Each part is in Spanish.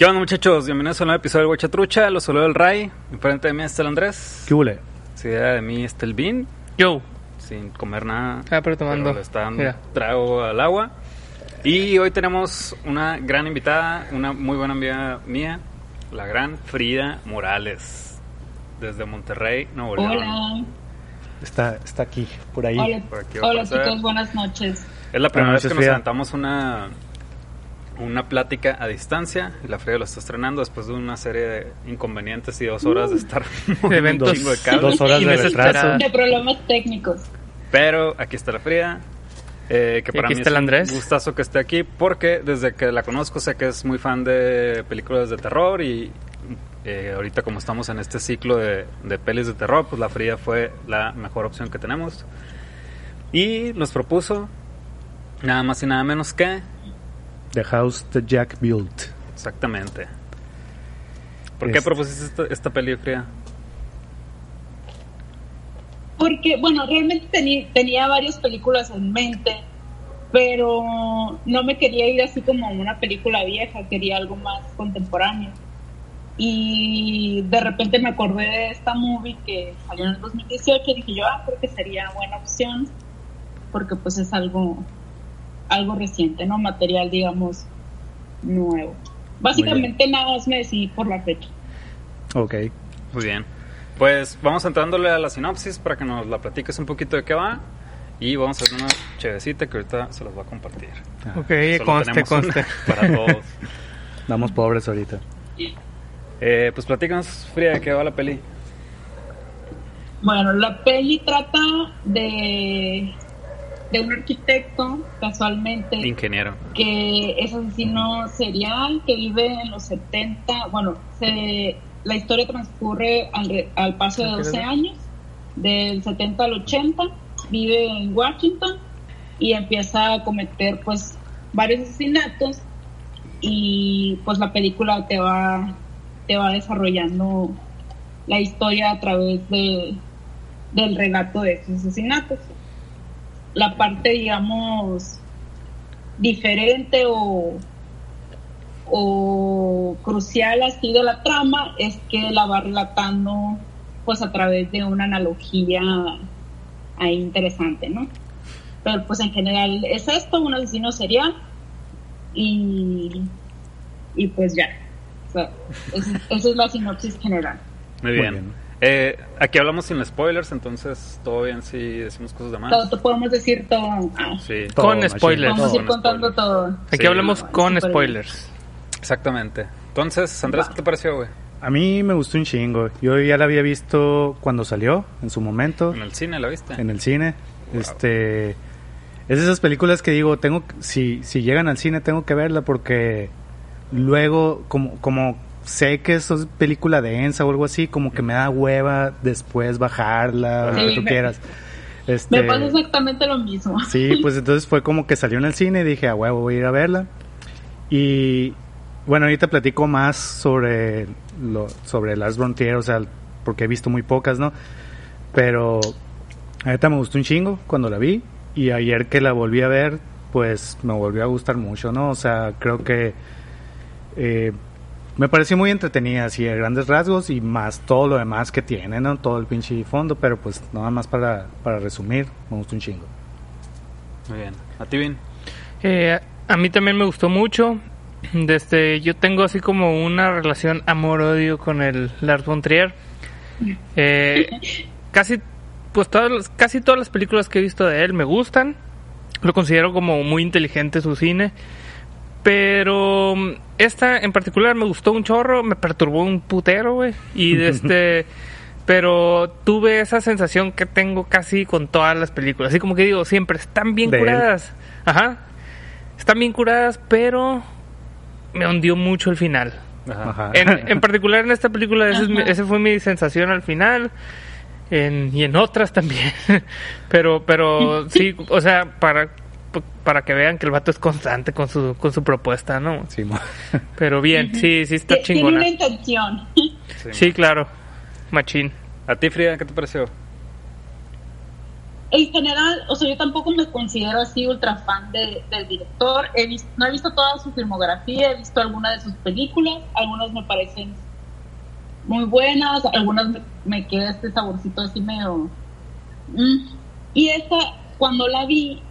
¿Qué onda muchachos? Bienvenidos a un nuevo episodio del Guachatrucha, los saludo del Ray, enfrente de mí está el Andrés, ¿Qué hule? seguida de mí está el Bean, Yo. sin comer nada, Ah, pero tomando. le está dando Mira. trago al agua. Y hoy tenemos una gran invitada, una muy buena amiga mía, la gran Frida Morales, desde Monterrey, Nuevo León. Hola, Está, está aquí, por ahí. hola, por aquí hola chicos, buenas noches. Es la primera Buenas vez que nos Frida. aventamos una, una plática a distancia. La Frida lo está estrenando después de una serie de inconvenientes y dos horas de estar moviendo Eventos. de cables. Dos horas de retraso. De problemas técnicos. Pero aquí está la Frida. eh, que para aquí mí está es el Andrés. un gustazo que esté aquí porque desde que la conozco sé que es muy fan de películas de terror y eh, ahorita como estamos en este ciclo de, de pelis de terror, pues la Frida fue la mejor opción que tenemos. Y nos propuso nada más y nada menos que The House that Jack Built. Exactamente. ¿Por qué propusiste esta, esta Frida? Porque, bueno, realmente tenía varias películas en mente, pero no me quería ir así como a una película vieja, quería algo más contemporáneo. Y de repente me acordé de esta movie que salió en el 2018 y dije yo, ah, creo que sería buena opción, porque pues es algo, algo reciente, ¿no? Material, digamos, nuevo. Básicamente nada más me decidí por la fecha. Ok. Muy bien. Pues vamos entrándole a la sinopsis para que nos la platiques un poquito de qué va. Y vamos a hacer una chevecita que ahorita se los voy a compartir. Ok, Solo conste, conste. para todos. Damos pobres ahorita. Eh, pues platícanos, Frida, de qué va la peli. Bueno, la peli trata de, de un arquitecto, casualmente, Ingeniero. que es asesino serial, que vive en los 70. Bueno, se, la historia transcurre al, al paso de 12 años, del 70 al 80. Vive en Washington y empieza a cometer, pues, varios asesinatos. Y, pues, la película te va, te va desarrollando la historia a través de, del relato de esos asesinatos. La parte, digamos, diferente o, o crucial así de la trama es que la va relatando pues a través de una analogía ahí interesante, ¿no? Pero pues en general es esto, un asesino serial y, y pues ya. O sea, es- esa es la sinopsis general. Muy Muy bien. Eh, aquí hablamos sin spoilers, entonces todo bien si decimos cosas de más. Todo, podemos decir todo. Ah, Sí, Todo, Con spoilers. vamos a ir contando spoilers. todo. Aquí Sí. hablamos con spoilers. exactamente. Entonces, Andrés, ¿qué te pareció, güey? A mí me gustó un chingo. Yo ya la había visto cuando salió, en su momento, ¿En el cine la viste? en el cine. Este. Es de esas películas que digo, tengo si, si llegan al cine tengo que verla porque luego, como, como sé que eso es película densa o algo así, como que me da hueva después bajarla, o lo que Sí, tú me- quieras. Este, Me pasa exactamente lo mismo. Sí, pues entonces fue como que salió en el cine y dije, a huevo, voy a ir a verla. Y bueno, ahorita platico más sobre lo, sobre Lars Frontier, o sea, porque he visto muy pocas, ¿no? Pero ahorita me gustó un chingo cuando la vi y ayer que la volví a ver, pues me volvió a gustar mucho, ¿no? O sea, creo que eh, me pareció muy entretenida, así a grandes rasgos y más todo lo demás que tiene, ¿no? Todo el pinche fondo, pero pues nada más para, para resumir, me gustó un chingo. Muy bien. ¿A ti, Vin? Eh, a mí también me gustó mucho. Desde yo tengo así como una relación amor-odio con el Lars von Trier. Eh, casi, pues todas, las- casi todas las películas que he visto de él me gustan. lo considero como muy inteligente su cine. Pero mm, esta en particular me gustó un chorro, me perturbó un putero, güey. Y este. Pero tuve esa sensación que tengo casi con todas las películas. Así como que digo, siempre están bien De él. curadas. Ajá. Están bien curadas, pero me hundió mucho el final. Ajá. En, en particular en esta película, esa, es mi- Ajá. esa fue mi sensación al final. En, y en otras también. pero, pero sí, o sea, para, para que vean que el vato es constante con su, con su propuesta, ¿no? Sí, Pero bien, sí, sí está Tie- Tiene chingona. una intención. Sí, Sí, claro. Machín. ¿A ti, Frida, qué te pareció? En general, o sea, yo tampoco me considero así ultra fan de- del director. He vis- no he visto toda su filmografía, he visto algunas de sus películas, algunas me parecen muy buenas, algunas me, me queda este saborcito así medio... mm. Y esta, cuando la vi,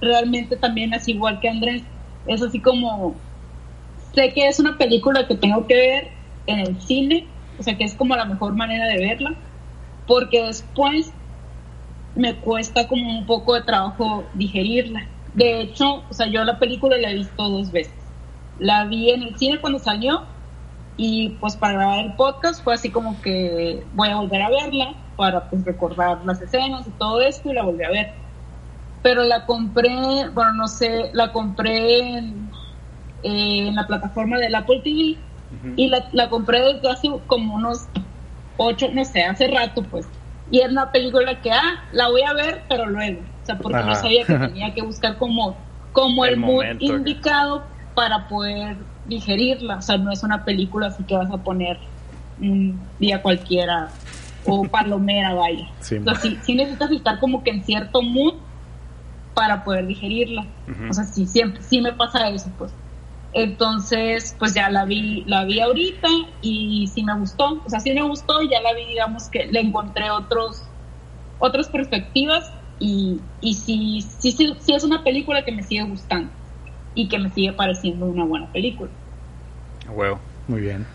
realmente también así igual que Andrés, es así como... Sé que es una película que tengo que ver en el cine, o sea que es como la mejor manera de verla, porque después me cuesta como un poco de trabajo digerirla. De hecho, o sea, yo la película la he visto dos veces. La vi en el cine cuando salió y pues para grabar el podcast fue así como que voy a volver a verla para pues recordar las escenas y todo esto y la volví a ver. Pero la compré, bueno, no sé, la compré en, eh, en la plataforma del Apple TV y la, la compré desde hace como unos ocho, no sé, hace rato pues. Y era una película que, ah, la voy a ver, pero luego. O sea, porque no Ajá. sabía que tenía que buscar como, como el, El mood indicado para poder digerirla. O sea, no es una película así que vas a poner un día cualquiera o palomera, vaya. Sí. O sea, sí, sí necesitas estar como que en cierto mood para poder digerirla. O sea, sí, siempre, sí me pasa eso, pues. Entonces, pues ya la vi, la vi ahorita y sí me gustó. O sea, sí me gustó y ya la vi, digamos que le encontré otros, otras perspectivas y, y sí, sí, sí, sí es una película que me sigue gustando y que me sigue pareciendo una buena película. Huevo. Muy bien.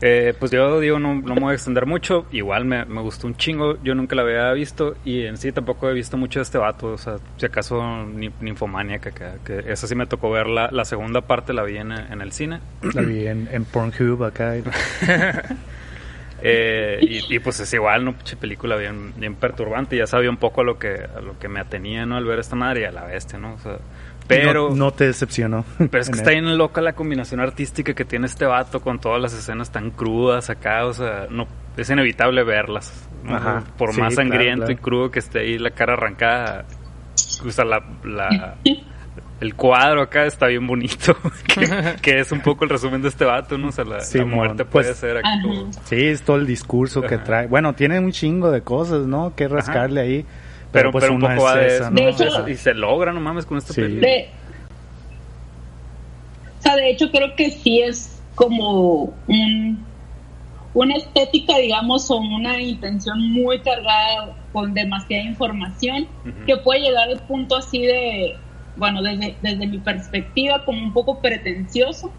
Eh, pues yo digo, no, no me voy a extender mucho. Igual me, me gustó un chingo. Yo nunca la había visto. Y en sí tampoco he visto mucho de este vato. O sea, si acaso ni, Ninfomaniac acá. Que esa sí me tocó ver la, la segunda parte, la vi en, en el cine. La vi en, en Pornhub acá. Eh, y, y, pues es igual, ¿no? Pinche película bien, bien perturbante. Ya sabía un poco a lo que, a lo que me atenía, ¿no? Al ver esta madre y a la bestia, ¿no? O sea, pero... No, no te decepcionó. Pero es que está bien loca la combinación artística que tiene este vato con todas las escenas tan crudas acá, o sea, no es inevitable verlas. ¿no? Ajá. Por Sí, más claro, sangriento y crudo que esté ahí la cara arrancada, o sea, la, la- el cuadro acá está bien bonito, que, que es un poco el resumen de este vato, ¿no? O sea, la, muerte pues- puede ser aquí. Sí, es todo el discurso que trae. Bueno, tiene un chingo de cosas, ¿no? Que rascarle ahí. Pero, pues, pero un poco va de esa, eso, ¿no? De hecho- y se logra, no mames, con esta Sí. película. De, o sea, de hecho creo que sí es como un, una estética, digamos, o una intención muy cargada con demasiada información que puede llegar al punto así de, bueno, desde, desde mi perspectiva, como un poco pretencioso,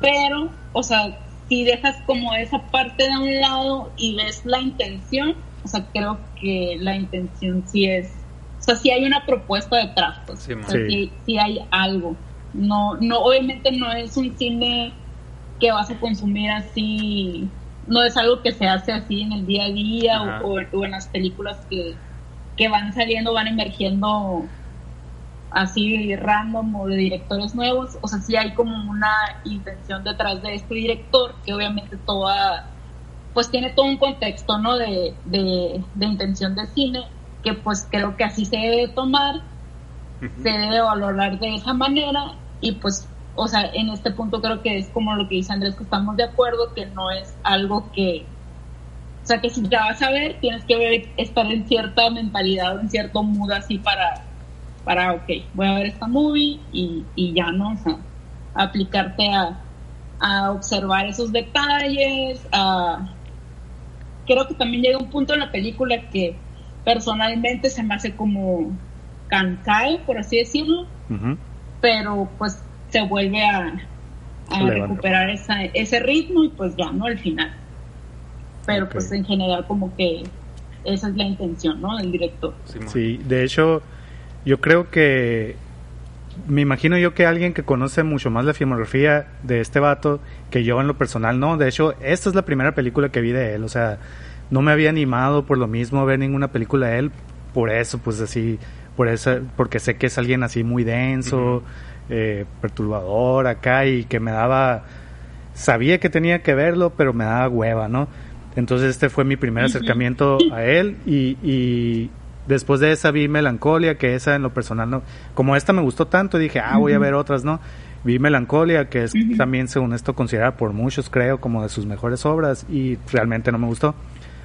pero, o sea, si dejas como esa parte de un lado y ves la intención, o sea, creo que la intención sí es, o sea, sí hay una propuesta detrás, pues, Sí, o sea, sí, sí hay algo. No, no, obviamente no es un cine que vas a consumir así, no es algo que se hace así en el día a día o- o en las películas que, que van saliendo, van emergiendo así random o de directores nuevos, o sea, sí hay como una intención detrás de este director que obviamente toda, pues tiene todo un contexto, ¿no? De, de, de intención de cine, que pues creo que así se debe tomar, se debe valorar de esa manera y pues, o sea, en este punto creo que es como lo que dice Andrés, que estamos de acuerdo, que no es algo que, o sea, que si ya vas a ver, tienes que ver, estar en cierta mentalidad o en cierto mood así para, para, ok, voy a ver esta movie y, y ya, ¿no? O sea, aplicarte a, a observar esos detalles, a... Creo que también llega un punto en la película que personalmente se me hace como cansado, por así decirlo, pero pues se vuelve a, recuperar esa, ese ritmo y pues ya, ¿no? Al final. Pero pues en general como que esa es la intención, ¿no? Del director. Sí, de hecho, yo creo que me imagino yo que alguien que conoce mucho más la filmografía de este vato que yo en lo personal no. De hecho, esta es la primera película que vi de él. O sea, no me había animado por lo mismo a ver ninguna película de él. Por eso, pues así, por eso, porque sé que es alguien así muy denso, eh, perturbador acá y que me daba, sabía que tenía que verlo, pero me daba hueva, ¿no? Entonces este fue mi primer acercamiento a él y, y después de esa vi Melancolia, que esa en lo personal no, como esta me gustó tanto, dije, ah, voy a ver otras, ¿no? Vi Melancolia, que es también según esto considerada por muchos, creo, como de sus mejores obras y realmente no me gustó.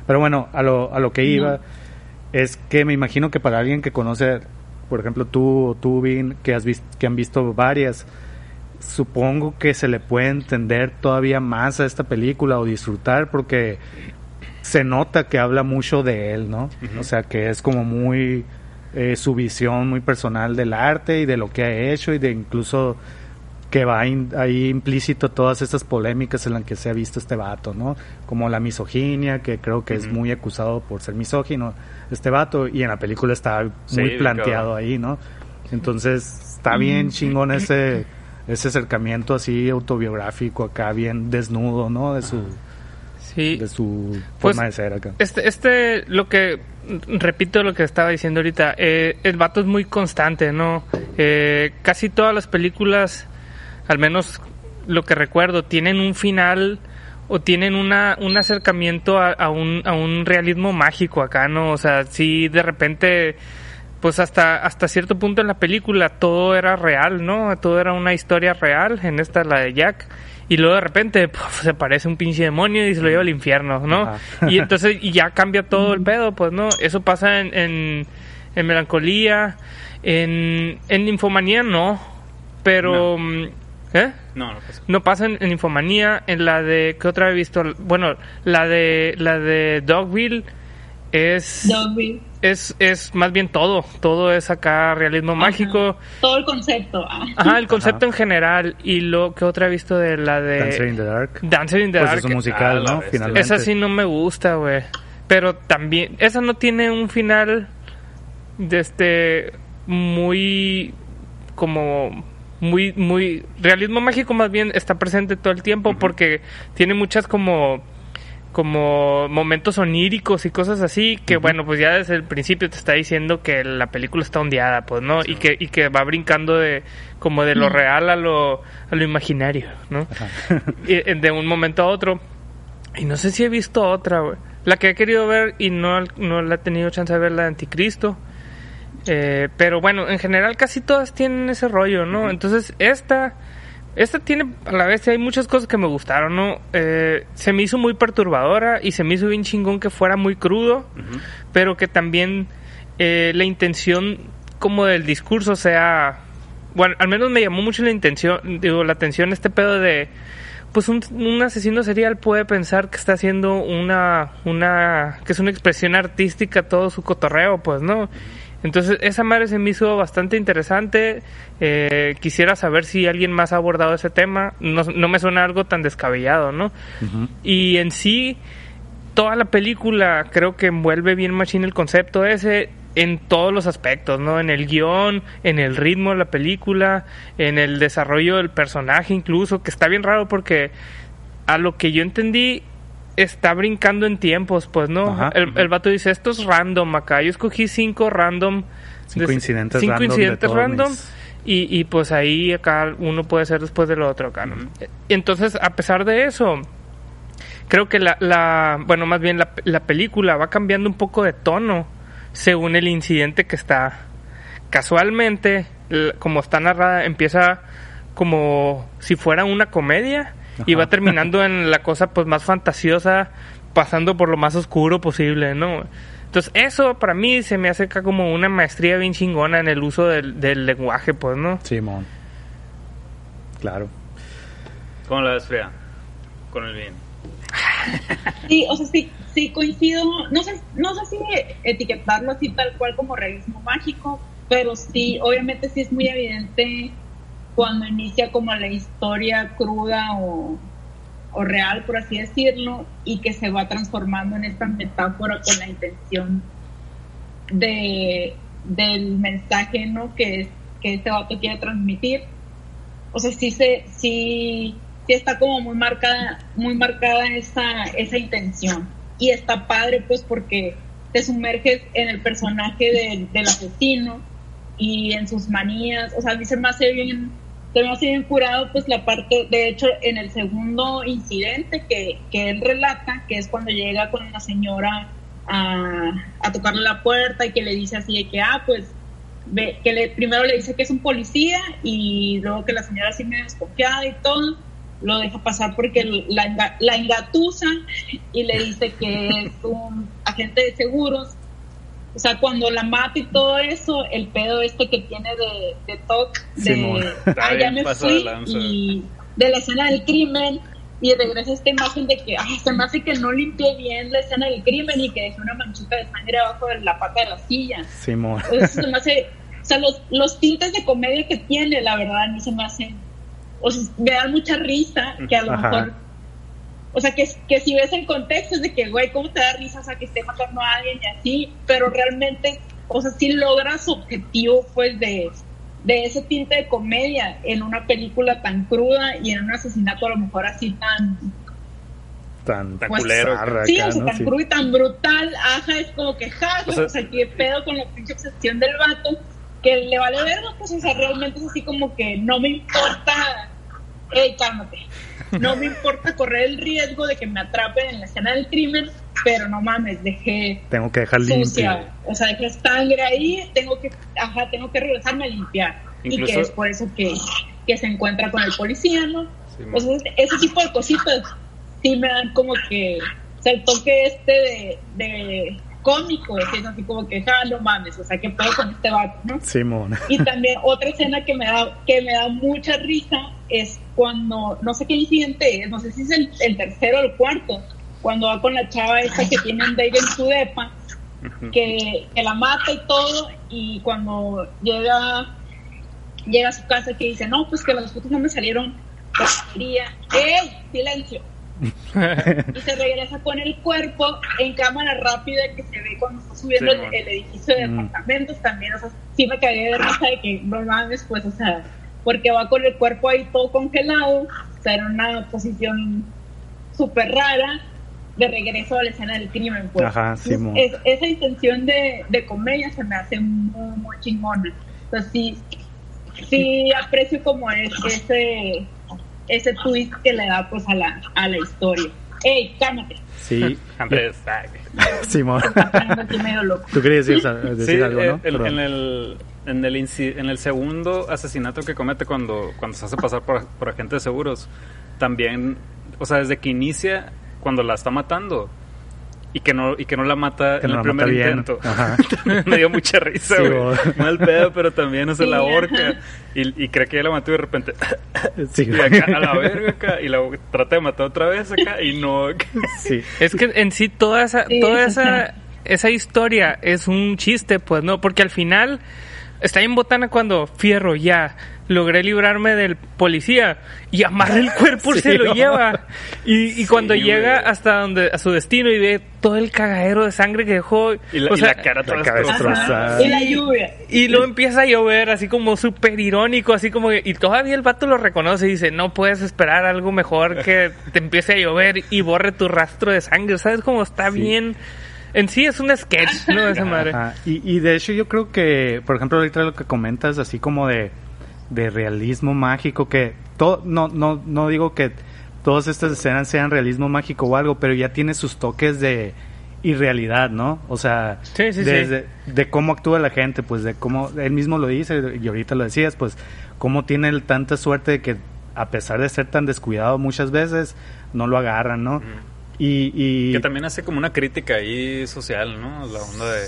Pero bueno, a lo, a lo que iba es que me imagino que para alguien que conoce, por ejemplo, tú o tú, Vin, que, has visto, que han visto varias, supongo que se le puede entender todavía más a esta película o disfrutar porque se nota que habla mucho de él, ¿no? O sea, que es como muy eh, su visión muy personal del arte y de lo que ha hecho y de incluso que va ahí implícito todas estas polémicas en las que se ha visto este vato, ¿no? Como la misoginia, que creo que es muy acusado por ser misógino este vato, y en la película está muy planteado ahí, ¿no? Entonces está bien chingón ese, ese acercamiento así autobiográfico acá, bien desnudo, ¿no? De su, de su forma Pues, de ser acá. Este, este, lo que, repito lo que estaba diciendo ahorita, eh, el vato es muy constante, ¿no? Eh, casi todas las películas, al menos lo que recuerdo, tienen un final o tienen una, un acercamiento a, a un, a un realismo mágico acá, ¿no? O sea, si de repente, pues hasta, hasta cierto punto en la película todo era real, ¿no? Todo era una historia real, en esta la de Jack. Y luego de repente puf, se parece un pinche demonio y se lo lleva al infierno, ¿no? Ajá. Y entonces y ya cambia todo el pedo, pues, ¿no? Eso pasa en, en, en Melancolía, en, en Infomanía no, pero... mm, ¿Eh? No, no pasa. No pasa en, en Infomanía, en la de... ¿Qué otra he visto? Bueno, la de la de Dogville es... Dogville. Es, es más bien todo, todo es acá realismo mágico. Todo el concepto. ah. Ajá, el concepto en general. Y lo que otra he visto de la de... Dancer in the Dark. Dancer in the Pues Dark. es un musical, Ah, ¿no? Finalmente. Esa sí no me gusta, güey. Pero también, esa no tiene un final de este muy como muy muy realismo mágico más bien está presente todo el tiempo porque tiene muchas como como momentos oníricos y cosas así que bueno pues ya desde el principio te está diciendo que la película está ondeada pues no y que y que va brincando de como de lo real a lo a lo imaginario no y, eh, de un momento a otro. Y no sé si he visto otra, güey. La que he querido ver y no, no la he tenido chance de ver, la de Anticristo. Eh, pero bueno, en general casi todas tienen ese rollo, ¿no? Entonces, esta, esta tiene, a la vez hay muchas cosas que me gustaron, ¿no? Eh, se me hizo muy perturbadora y se me hizo bien chingón que fuera muy crudo, pero que también eh, la intención como del discurso sea... Bueno, al menos me llamó mucho la intención, digo, la atención este pedo de pues un, un asesino serial puede pensar que está haciendo una, una, que es una expresión artística todo su cotorreo, pues, ¿no? Entonces, esa madre se me hizo bastante interesante. Eh, quisiera saber si alguien más ha abordado ese tema. No, no me suena algo tan descabellado, ¿no? Y en sí, toda la película creo que envuelve bien machín el concepto ese en todos los aspectos, ¿no? En el guion, en el ritmo de la película, en el desarrollo del personaje incluso, que está bien raro porque a lo que yo entendí está brincando en tiempos, pues, ¿no? Ajá. el, el vato dice, esto es random acá. Yo escogí cinco random. Cinco de- incidentes cinco random de incidentes random. mis- Y, y pues ahí acá uno puede ser después del otro acá, ¿no? Entonces, a pesar de eso, creo que la, la bueno, más bien la, la película va cambiando un poco de tono según el incidente que está. Casualmente, como está narrada, empieza como si fuera una comedia y va terminando en la cosa pues más fantasiosa, pasando por lo más oscuro posible, ¿no? Entonces eso para mí se me hace acá como una maestría bien chingona en el uso del, del lenguaje, pues, ¿no? Simón. Claro. ¿Cómo la ves, Fría? Con el bien. Sí, o sea, sí, sí coincido. No sé, no sé si etiquetarlo así tal cual como realismo mágico, pero sí, obviamente sí es muy evidente cuando inicia como la historia cruda o, o real, por así decirlo, y que se va transformando en esta metáfora con la intención de del mensaje, ¿no? Que, que este vato quiere transmitir. O sea, sí se, sí, sí está como muy marcada, muy marcada esa, esa intención. Y está padre, pues, porque te sumerges en el personaje del, del asesino y en sus manías. O sea, a mí se me hace bien, hace bien curado, pues, la parte, de hecho, en el segundo incidente que, que él relata, que es cuando llega con la señora a, a tocarle la puerta y que le dice así de que, ah, pues, ve, que le, primero le dice que es un policía y luego que la señora así me desconfiada y todo, lo deja pasar porque la, la engatusa y le dice que es un agente de seguros. O sea, cuando la mata y todo eso, el pedo este que tiene de, de Simón. de, ah, ya me fui, y de la escena del crimen, y regresa esta imagen de que, ay, se me hace que no limpié bien la escena del crimen y que dejé una manchita de sangre abajo de la pata de la silla. Simón. Eso se me hace, o sea, los, los tintes de comedia que tiene, la verdad, a mí se me hacen, o sea, me dan mucha risa, que a lo Ajá. mejor, o sea, que, que si ves el contexto es de que, güey, ¿cómo te da risa? O sea, que esté matando a alguien y así, pero realmente, o sea, sí logra su objetivo, pues, de, de ese tinte de comedia en una película tan cruda y en un asesinato a lo mejor así tan, Tan, Tan Pues, culero. Sí, o sea, ¿no? tan Sí. crudo y tan brutal, ajá, es como que jaja, O sea- o sea, qué pedo con la pinche obsesión del vato, que le vale verga, pues, o sea, realmente es así como que no me importa, ey, cálmate, no me importa correr el riesgo de que me atrapen en la escena del crimen, pero no mames, dejé Tengo que dejar limpio. sucia, o sea, dejé sangre ahí, tengo que, ajá, tengo que regresarme a limpiar, y Incluso- que es por eso que, que se encuentra con el policía, ¿no? Sí, O sea, ese- ese tipo de cositas sí me dan como que, o sea, el toque este de, de cómico, que es así como que, ah, no mames, o sea, qué pedo con este vato, ¿no? Simón. Y también otra escena que me da, que me da mucha risa es cuando, no sé qué incidente es, no sé si es el, el tercero o el cuarto, cuando va con la chava esa que tiene un date en su depa, que, que la mata y todo, y cuando llega llega a su casa que dice, no, pues que las fotos no me salieron. ¡Ey! Silencio. y se regresa con el cuerpo en cámara rápida que se ve cuando está subiendo Sí, el, edificio de Mm. departamentos también. O sea, sí me cagué de risa de que no mames, pues, o sea, porque va con el cuerpo ahí todo congelado, o sea, en una posición súper rara, de regreso a la escena del crimen, pues. Ajá, Simón. es- esa intención de, de comedia se me hace muy, muy chingona. Entonces, sí, sí aprecio como es, ese, ese twist que le da, pues, a la, a la historia. ¡Ey, cálmate! Sí. Andrés. Simón. Aquí medio loco. Tú querías decir, decir Sí, algo, ¿no? el- en, el, en, el en el segundo asesinato que comete cuando, cuando se hace pasar por, por agente de seguros, también, o sea, desde que inicia, cuando la está matando y que no, y que no la mata Que en no el primer intento. Me dio mucha risa, güey. Mal pedo, pero también hace Sí, la horca y, y cree que ya la mató y de repente Sí, y acá a la verga acá y la trata de matar otra vez acá y no. sí. Es que en sí toda esa, Sí, toda esa, esa historia es un chiste, pues, ¿no? Porque al final está en botana cuando fierro ya logré librarme del policía y amarra el cuerpo Sí, se lo ¿no? lleva y, y cuando Sí, llega güey. hasta donde a su destino y ve todo el cagadero de sangre que dejó Y la, o y sea, la cara toda la destrozada. Y la lluvia. y luego empieza a llover así como súper irónico, así como que- y todavía el vato lo reconoce y dice, no puedes esperar algo mejor que te empiece a llover y borre tu rastro de sangre, ¿sabes? Como está Sí. bien. En sí es un sketch, ¿no? Esa madre. Ajá. Y, y de hecho yo creo que, por ejemplo, ahorita lo que comentas, así como de, de realismo mágico, que todo, no, no, no digo que todas estas escenas sean realismo mágico o algo, pero ya tiene sus toques de irrealidad, ¿no? O sea, Sí, sí, sí. desde de cómo actúa la gente, pues de cómo, él mismo lo dice y ahorita lo decías, pues cómo tiene tanta suerte de que a pesar de ser tan descuidado muchas veces, no lo agarran, ¿no? Y, y Que también hace como una crítica ahí social, ¿no? La onda de...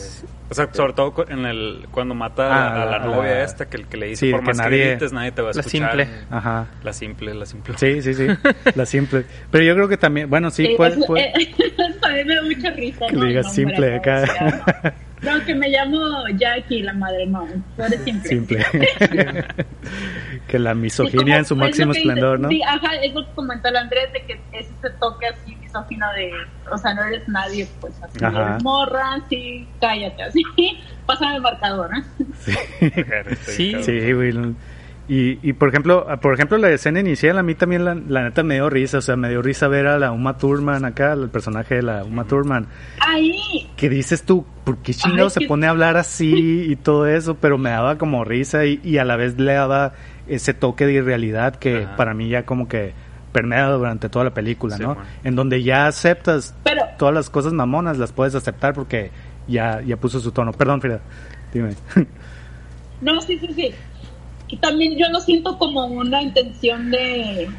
O sea, sobre todo cu- en el cuando mata Ah, a, la a la- novia esta, que, que le dice, Sí, por que más nadie- que grites, nadie te va a La escuchar. simple. Ajá. La simple, la simple. Sí, sí, sí. La simple. Pero yo creo que también, bueno, sí, puede, puede- a mí me da mucha risa. que ¿no? le digas simple acá. ¿No? Que me llamo Jackie, la madre, no, tú eres simple. Simple. que la Sí, misoginia como- en su es máximo dice- esplendor, ¿no? Sí, ajá, es lo que comentó el Andrés, de que es ese toque así casi no de, o sea, no eres nadie, pues así, Ajá. eres morra, sí, cállate, así, pásame el marcador, ¿eh? Sí. Sí, güey. Y, y por ejemplo, por ejemplo, la escena inicial a mí también la, la neta me dio risa, o sea, me dio risa ver a la Uma Thurman acá, el personaje de la Uma Thurman, Ahí, que dices tú, ¿por qué chingado Ay, se que- pone a hablar así y todo eso? Pero me daba como risa y, y a la vez le daba ese toque de irrealidad que Ajá. para mí ya como que permea durante toda la película, Sí, ¿no? En donde ya aceptas pero, todas las cosas mamonas, las puedes aceptar porque ya, ya puso su tono. Perdón, Frida, dime. no, sí, sí, sí. Y también yo lo siento como una intención de,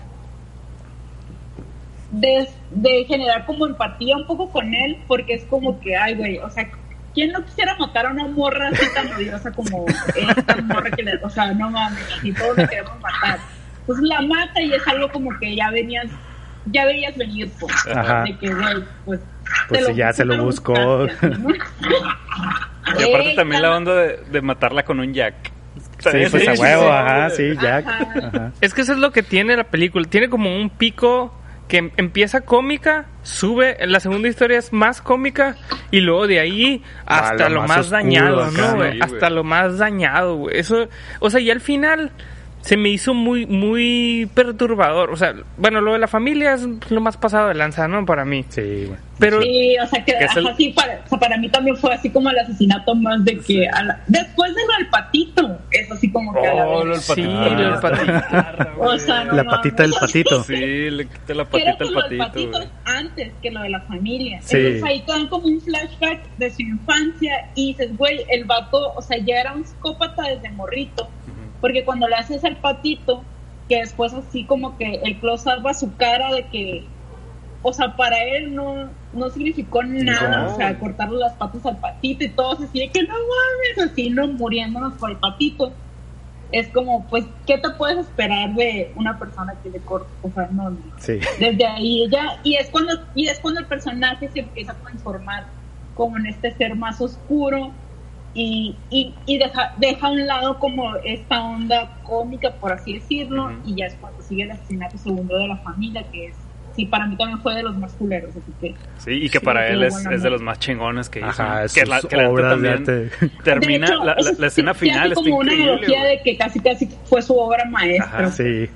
de, de generar como empatía un poco con él, porque es como que, ay, güey, o sea, ¿quién no quisiera matar a una morra así tan odiosa como esta morra que le, o sea, no mames, así todos le queremos matar? Pues la mata y es algo como que ya venías, ya veías venir, pues, Ajá. de que, güey, pues, Pues te sí, ya se lo buscó. buscaste, ¿no? Y aparte también la onda de, de matarla con un jack. Sí, pues a huevo, ajá, sí, Jack. Ajá. Ajá. Es que eso es lo que tiene la película. Tiene como un pico que em- empieza cómica, sube, la segunda historia es más cómica y luego de ahí hasta Ah, lo más dañado, ¿no, hasta lo más dañado, güey. Eso, o sea, y al final se me hizo muy, muy perturbador. O sea, bueno, lo de la familia es lo más pasado de lanza, ¿no? Para mí. Sí, güey. Pero Sí, o sea, que, Que es el- ajá, sí, para, o sea, para mí también fue así como el asesinato más de que... a la- después de lo del patito, es así como que a la Oh, Sí, lo del patito. O sea, no La patita del patito. Sí, le quité la patita del patito. patito antes que lo de la familia. Sí. Entonces ahí te dan como un flashback de su infancia y dices, güey, el vato, o sea, ya era un psicópata desde morrito. Porque cuando le haces al patito, que después así como que el close-up a su cara de que, o sea, para él no, no significó nada, No. o sea, cortarle las patas al patito y todos así de que no mames, así no muriéndonos por el patito. Es como, pues, ¿qué te puedes esperar de una persona que le corta? O sea, no, no Sí. desde ahí ella y es cuando y es cuando el personaje se empieza a transformar como en este ser más oscuro y, y, y deja, deja a un lado como esta onda cómica por así decirlo y ya es cuando sigue el asesinato segundo de la familia que es sí para mí también fue de los más culeros así que Sí, y que Sí, para él es, bueno, es de los más chingones que hizo. Que la, que la neta obras de también arte. termina, De hecho, la, escena sí final está como una analogía de que casi casi fue su obra maestra Ajá, Sí.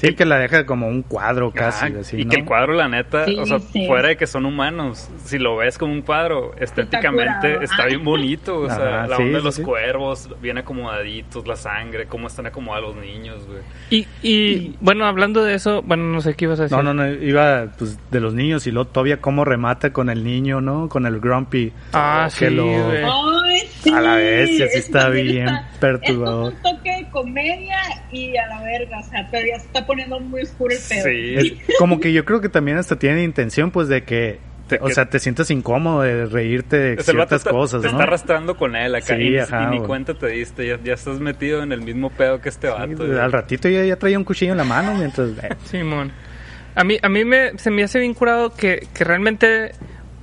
Sí, que la deja como un cuadro casi, Ajá, así, y ¿no? que el cuadro, la neta, Sí, o sea, sí. fuera de que son humanos, si lo ves como un cuadro, estéticamente está, Ah. bien bonito, o sea, Ajá, la sí, onda de sí, los sí. cuervos, bien acomodaditos, la sangre, cómo están acomodados los niños, güey. Y, y bueno, hablando de eso, bueno, no sé qué ibas a decir. No, no, no, iba pues, de los niños y luego todavía cómo remata con el niño, ¿no? Con el Grumpy. Ah, que sí, lo- güey. Ay, sí, A la vez, sí, está bien está- perturbador. Es como un toque de comedia y a la verga, o sea, pero ya se está poniendo muy oscuro el pedo. Sí. Es como que yo creo que también hasta tiene intención, pues, de que, te- o que- sea, te sientas incómodo de reírte de O sea, ciertas está- cosas, te ¿no? está arrastrando con él acá Sí, y, ajá, y ni cuenta te diste, ya, ya estás metido en el mismo pedo que este Sí, vato. al ratito ya, ya traía un cuchillo en la mano mientras... eh, Simón. A mí, a mí me, se me hace bien curado que, que realmente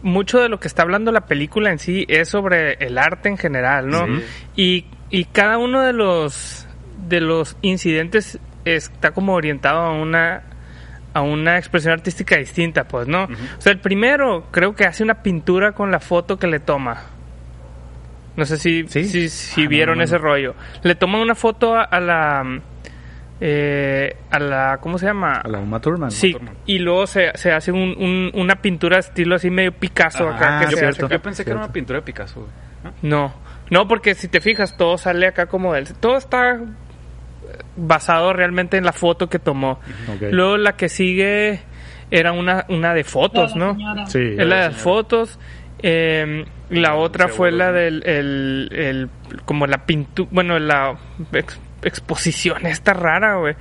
mucho de lo que está hablando la película en sí es sobre el arte en general, ¿no? Sí. Y, y cada uno de los de los incidentes está como orientado a una a una expresión artística distinta, pues, ¿no? O sea, el primero creo que hace una pintura con la foto que le toma. No sé si, ¿Sí? si, si Ah, no, vieron no, ese rollo. Le toma una foto a, a la eh, a la ¿cómo se llama? A la Uma Thurman. Sí, Thurman. y luego se, se hace un- un- una pintura estilo así medio Picasso Ajá. acá. Ah, que yo, se cierto. hace yo pensé que era una pintura de Picasso, güey. ¿no? No, porque si te fijas, todo sale acá como del... Todo está eh, basado realmente en la foto que tomó. Luego la que sigue era una, una de fotos, ¿no? Sí. Es la de las fotos. eh, la otra fue la del... El, el- como la pintura... Bueno, la exposición esta rara, güey.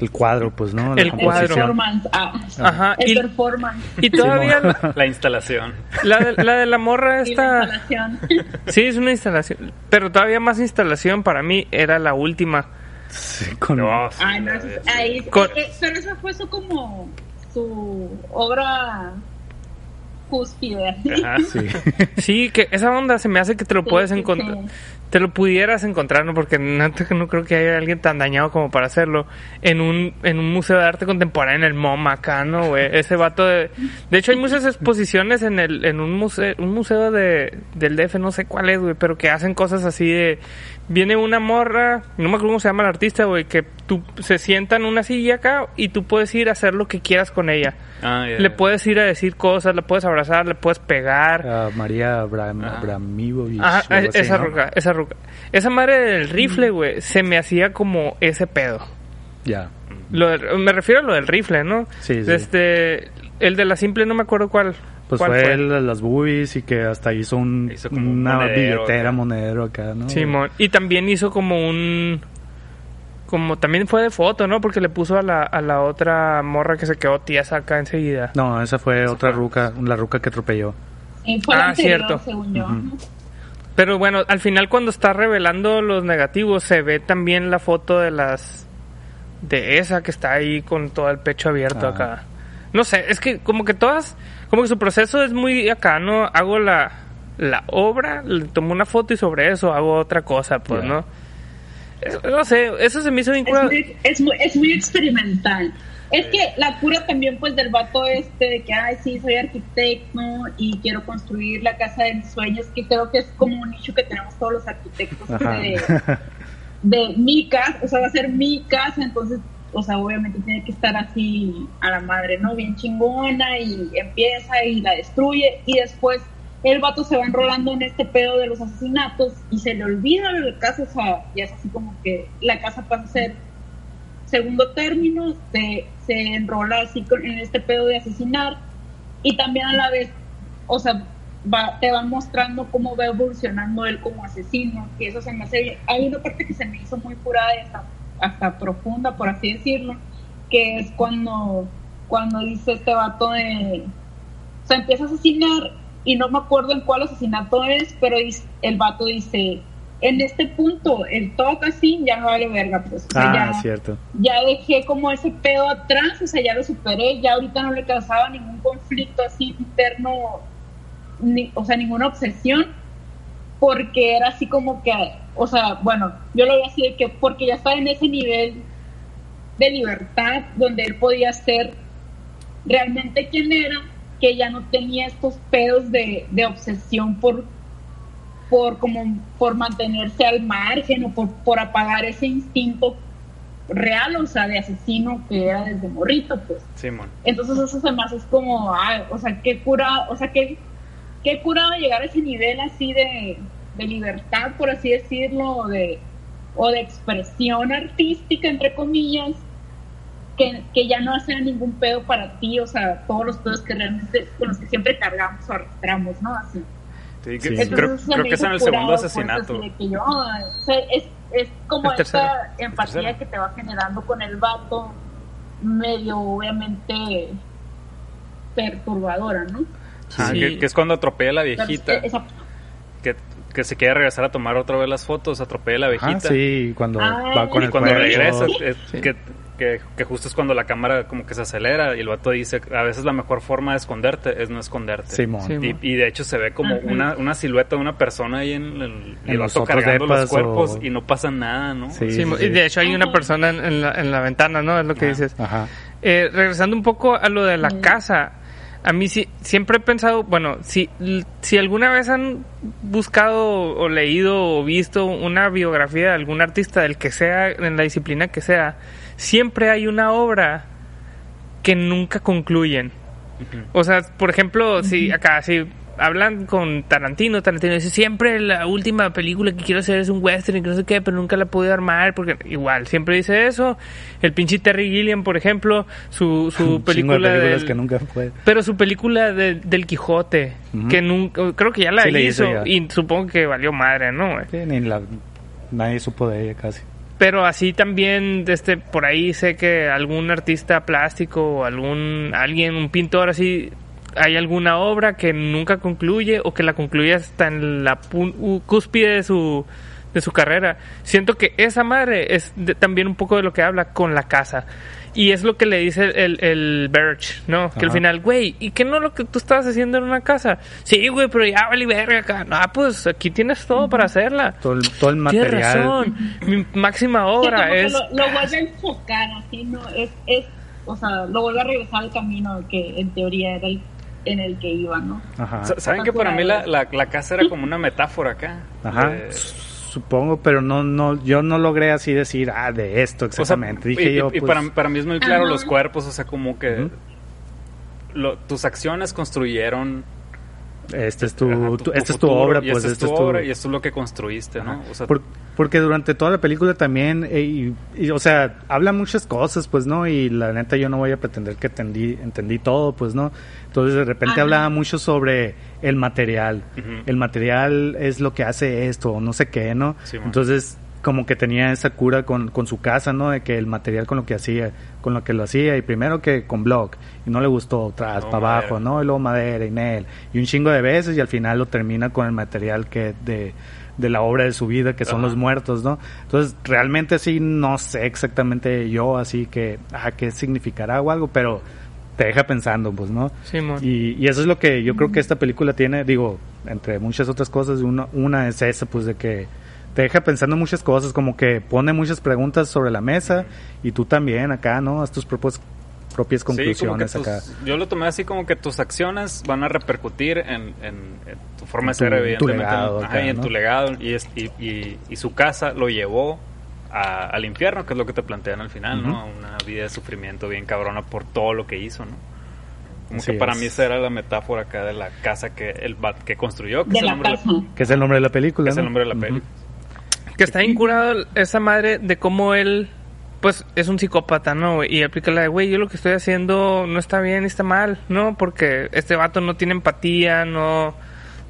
El cuadro, pues, ¿no? La El cuadro. performance. ah. Ajá. El Y, performance. y todavía la, La instalación. la de, la de la morra la esta... instalación. Sí, es una instalación. Pero todavía más instalación para mí era la última. Sí, con- No, sí, Ay, no, la eso- vez, ahí- Con- eh, eh, pero esa fue su como su obra cúspide. Ajá. Sí. Sí, que esa onda se me hace que te lo Sí, puedes sí, encontrar. Te lo pudieras encontrar, ¿no? Porque no, no creo que haya alguien tan dañado como para hacerlo en un, en un museo de arte contemporáneo en el MoMA acá, ¿no, güey? Ese vato de... De hecho, hay muchas exposiciones en el en un museo, un museo de, del DF, no sé cuál es, güey, pero que hacen cosas así de... Viene una morra, no me acuerdo cómo se llama el artista, güey, que tú se sienta en una silla acá y tú puedes ir a hacer lo que quieras con ella. Ah, ya, Le puedes ir a decir cosas, le puedes abrazar, le puedes pegar. Ah, María Ajá, algo así, esa ¿no? ruca, esa ruca. Esa madre del rifle, güey, se me hacía como ese pedo. Ya. Me refiero a lo del rifle, ¿no? Sí, sí. Este, el de la simple no me acuerdo cuál. Pues cuál fue, el de las boobies y que hasta hizo, un, Hizo como un una monedero billetera, acá. monedero acá, ¿no? Simón. Y también hizo como un... Como también fue de foto, ¿no? Porque le puso a la, a la otra morra que se quedó tiesa acá enseguida. No, esa fue otra ruca, la ruca que atropelló. Eh, fue la Ah, anterior, cierto. según yo. Pero bueno, al final cuando está revelando los negativos se ve también la foto de las... De esa que está ahí con todo el pecho abierto Ah. acá. No sé, es que como que todas... Como que su proceso es muy acá, ¿no? Hago la, la obra, le tomo una foto y sobre eso hago otra cosa, pues. ¿no? Es- no sé, eso se me hizo Es muy, es, muy, es muy experimental. Es que la cura también, pues, del vato este de que, ay, sí, soy arquitecto y quiero construir la casa de mis sueños, que creo que es como un nicho que tenemos todos los arquitectos de mi casa, o sea, va a ser mi casa, entonces, o sea, obviamente tiene que estar así a la madre, ¿no? Bien chingona y empieza y la destruye y después el vato se va enrolando en este pedo de los asesinatos y se le olvida la casa, o sea, ya es así como que la casa pasa a ser segundo término, se, se enrola así en este pedo de asesinar y también a la vez, o sea, va, te van mostrando cómo va evolucionando él como asesino, que eso se me hace, hay una parte que se me hizo muy curada y hasta, hasta profunda, por así decirlo, que es cuando, cuando dice este vato de, o sea, empieza a asesinar y no me acuerdo en cuál asesinato es, pero el vato dice, en este punto, el toca así, ya no vale verga, pues, o sea, Ah, ya, cierto. ya dejé como ese pedo atrás, o sea, ya lo superé, ya ahorita no le causaba ningún conflicto así interno, ni, o sea, ninguna obsesión, porque era así como que, o sea, bueno, yo lo veía así de que porque ya estaba en ese nivel de libertad donde él podía ser realmente quien era, que ya no tenía estos pedos de, de obsesión por por como por mantenerse al margen o por, por apagar ese instinto real, o sea, de asesino que era desde morrito, pues. Simón. Entonces eso se me hace es como, ay, o sea, qué curado, o sea, qué, qué curado llegar a ese nivel así de, de libertad, por así decirlo, o de, o de expresión artística, entre comillas, que, que ya no sea ningún pedo para ti, o sea, todos los pedos que realmente, con los que siempre cargamos o arrastramos, ¿no? Así. Sí, que- Sí. Entonces, creo, que es en el segundo asesinato. así de que yo, ay, o sea, es, es como El tercero. esta empatía que te va generando con el vato, medio obviamente perturbadora, ¿no? Ah, Sí. que, que es cuando atropella a la viejita. es- esa- Que, que se quiere regresar a tomar otra vez las fotos, atropella a la viejita. Ah, sí, cuando Ah, va con y el cuando regresa, es- Sí. que, que, que justo es cuando la cámara como que se acelera y el vato dice, a veces la mejor forma de esconderte es no esconderte. Simón. Sí. Y, y de hecho se ve como Ajá. una, una silueta de una persona ahí en el, y el los vato cargando los cuerpos o- y no pasa nada, ¿no? Sí, Sí, sí, y de hecho hay una persona en, en la, en la ventana, ¿no? Es lo que Ah. dices. Ajá. Eh, regresando un poco a lo de la Mm. casa, a mí sí, siempre he pensado, bueno, si, si alguna vez han buscado o leído o visto una biografía de algún artista, del que sea, en la disciplina que sea, siempre hay una obra que nunca concluyen. O sea, por ejemplo, si acá, si hablan con Tarantino, Tarantino dice siempre la última película que quiero hacer es un western que no sé qué, pero nunca la he podido armar porque igual, siempre dice eso. El pinche Terry Gilliam, por ejemplo, su, su de película del- que nunca fue. pero su película de- del Quijote, que nunca, creo que ya la Sí, hizo hizo ya. y supongo que valió madre, ¿no? Sí, ni la, nadie supo de ella casi. Pero así también, este, por ahí sé que algún artista plástico o algún, alguien, un pintor así, hay alguna obra que nunca concluye o que la concluye hasta en la cúspide de su, de su carrera. Siento que esa madre es también un poco de lo que habla con la casa. Y es lo que le dice el, el Birch, ¿no? Que al final, güey, ¿y qué no lo que tú estabas haciendo en una casa? Sí, güey, pero ya vale verga acá. No, pues aquí tienes todo para hacerla. Todo el, todo el Tienes material. razón. Mi máxima obra es... lo, lo vuelve a enfocar, así, ¿no? Es, es, o sea, lo vuelve a regresar al camino que en teoría era el en el que iba, ¿no? Ajá. Sa- ¿Saben que para mí la, la, la casa era como una metáfora acá? Ajá. De- Supongo, pero no, no, yo no logré así decir, ah, de esto o sea, exactamente. y, Dije y- yo, y pues, para, para mí es muy claro los cuerpos, o sea, como que Ujú. lo- tus acciones construyeron este es tu, ajá, tu- esta es tu futuro, obra, y pues esta es este tu es tu obra y esto es lo que construiste, ¿no? O sea, Por- porque durante toda la película también, eh, y, y, o sea, habla muchas cosas, pues, ¿no? Y la neta yo no voy a pretender que entendí, entendí todo, pues, ¿no? Entonces de repente Ajá. hablaba mucho sobre el material. Ujú. El material es lo que hace esto, o no sé qué, ¿no? Sí. Entonces como que tenía esa cura con, con su casa, ¿no? De que el material con lo que hacía, con lo que lo hacía, y primero que con block, y no le gustó, tras, No, para abajo. ¿no? Y luego madera y nail, y un chingo de veces, y al final lo termina con el material que de, de la obra de su vida, que son Ajá. los muertos, ¿no? Entonces, realmente sí, no sé exactamente yo, así que, ah, qué significará o algo, pero te deja pensando, pues, ¿no? Simón. Y, y eso es lo que yo creo que esta película tiene, digo, entre muchas otras cosas, una, una es esa, pues de que te deja pensando muchas cosas, como que pone muchas preguntas sobre la mesa y tú también acá, ¿no? Haz tus propios, propias Sí, conclusiones tus- acá. yo lo tomé así como que tus acciones van a repercutir en, en- en tu forma de En tu- ser, evidentemente. legado Ajá, acá, y en ¿no? tu legado. Y, es- y, y- y su casa lo llevó a- al infierno, que es lo que te plantean al final, ¿no? Una vida de sufrimiento bien cabrona por todo lo que hizo, ¿no? Como Así que para es. mí esa era la metáfora acá de la casa que el bat que construyó, que De es el nombre casa. Que es el nombre de la película, que es el ¿no? nombre de la peli. Que está incurado esa madre de cómo él, pues, es un psicópata, ¿no? Y aplica la de, güey, yo lo que estoy haciendo no está bien, está mal, ¿no? Porque este vato no tiene empatía, no...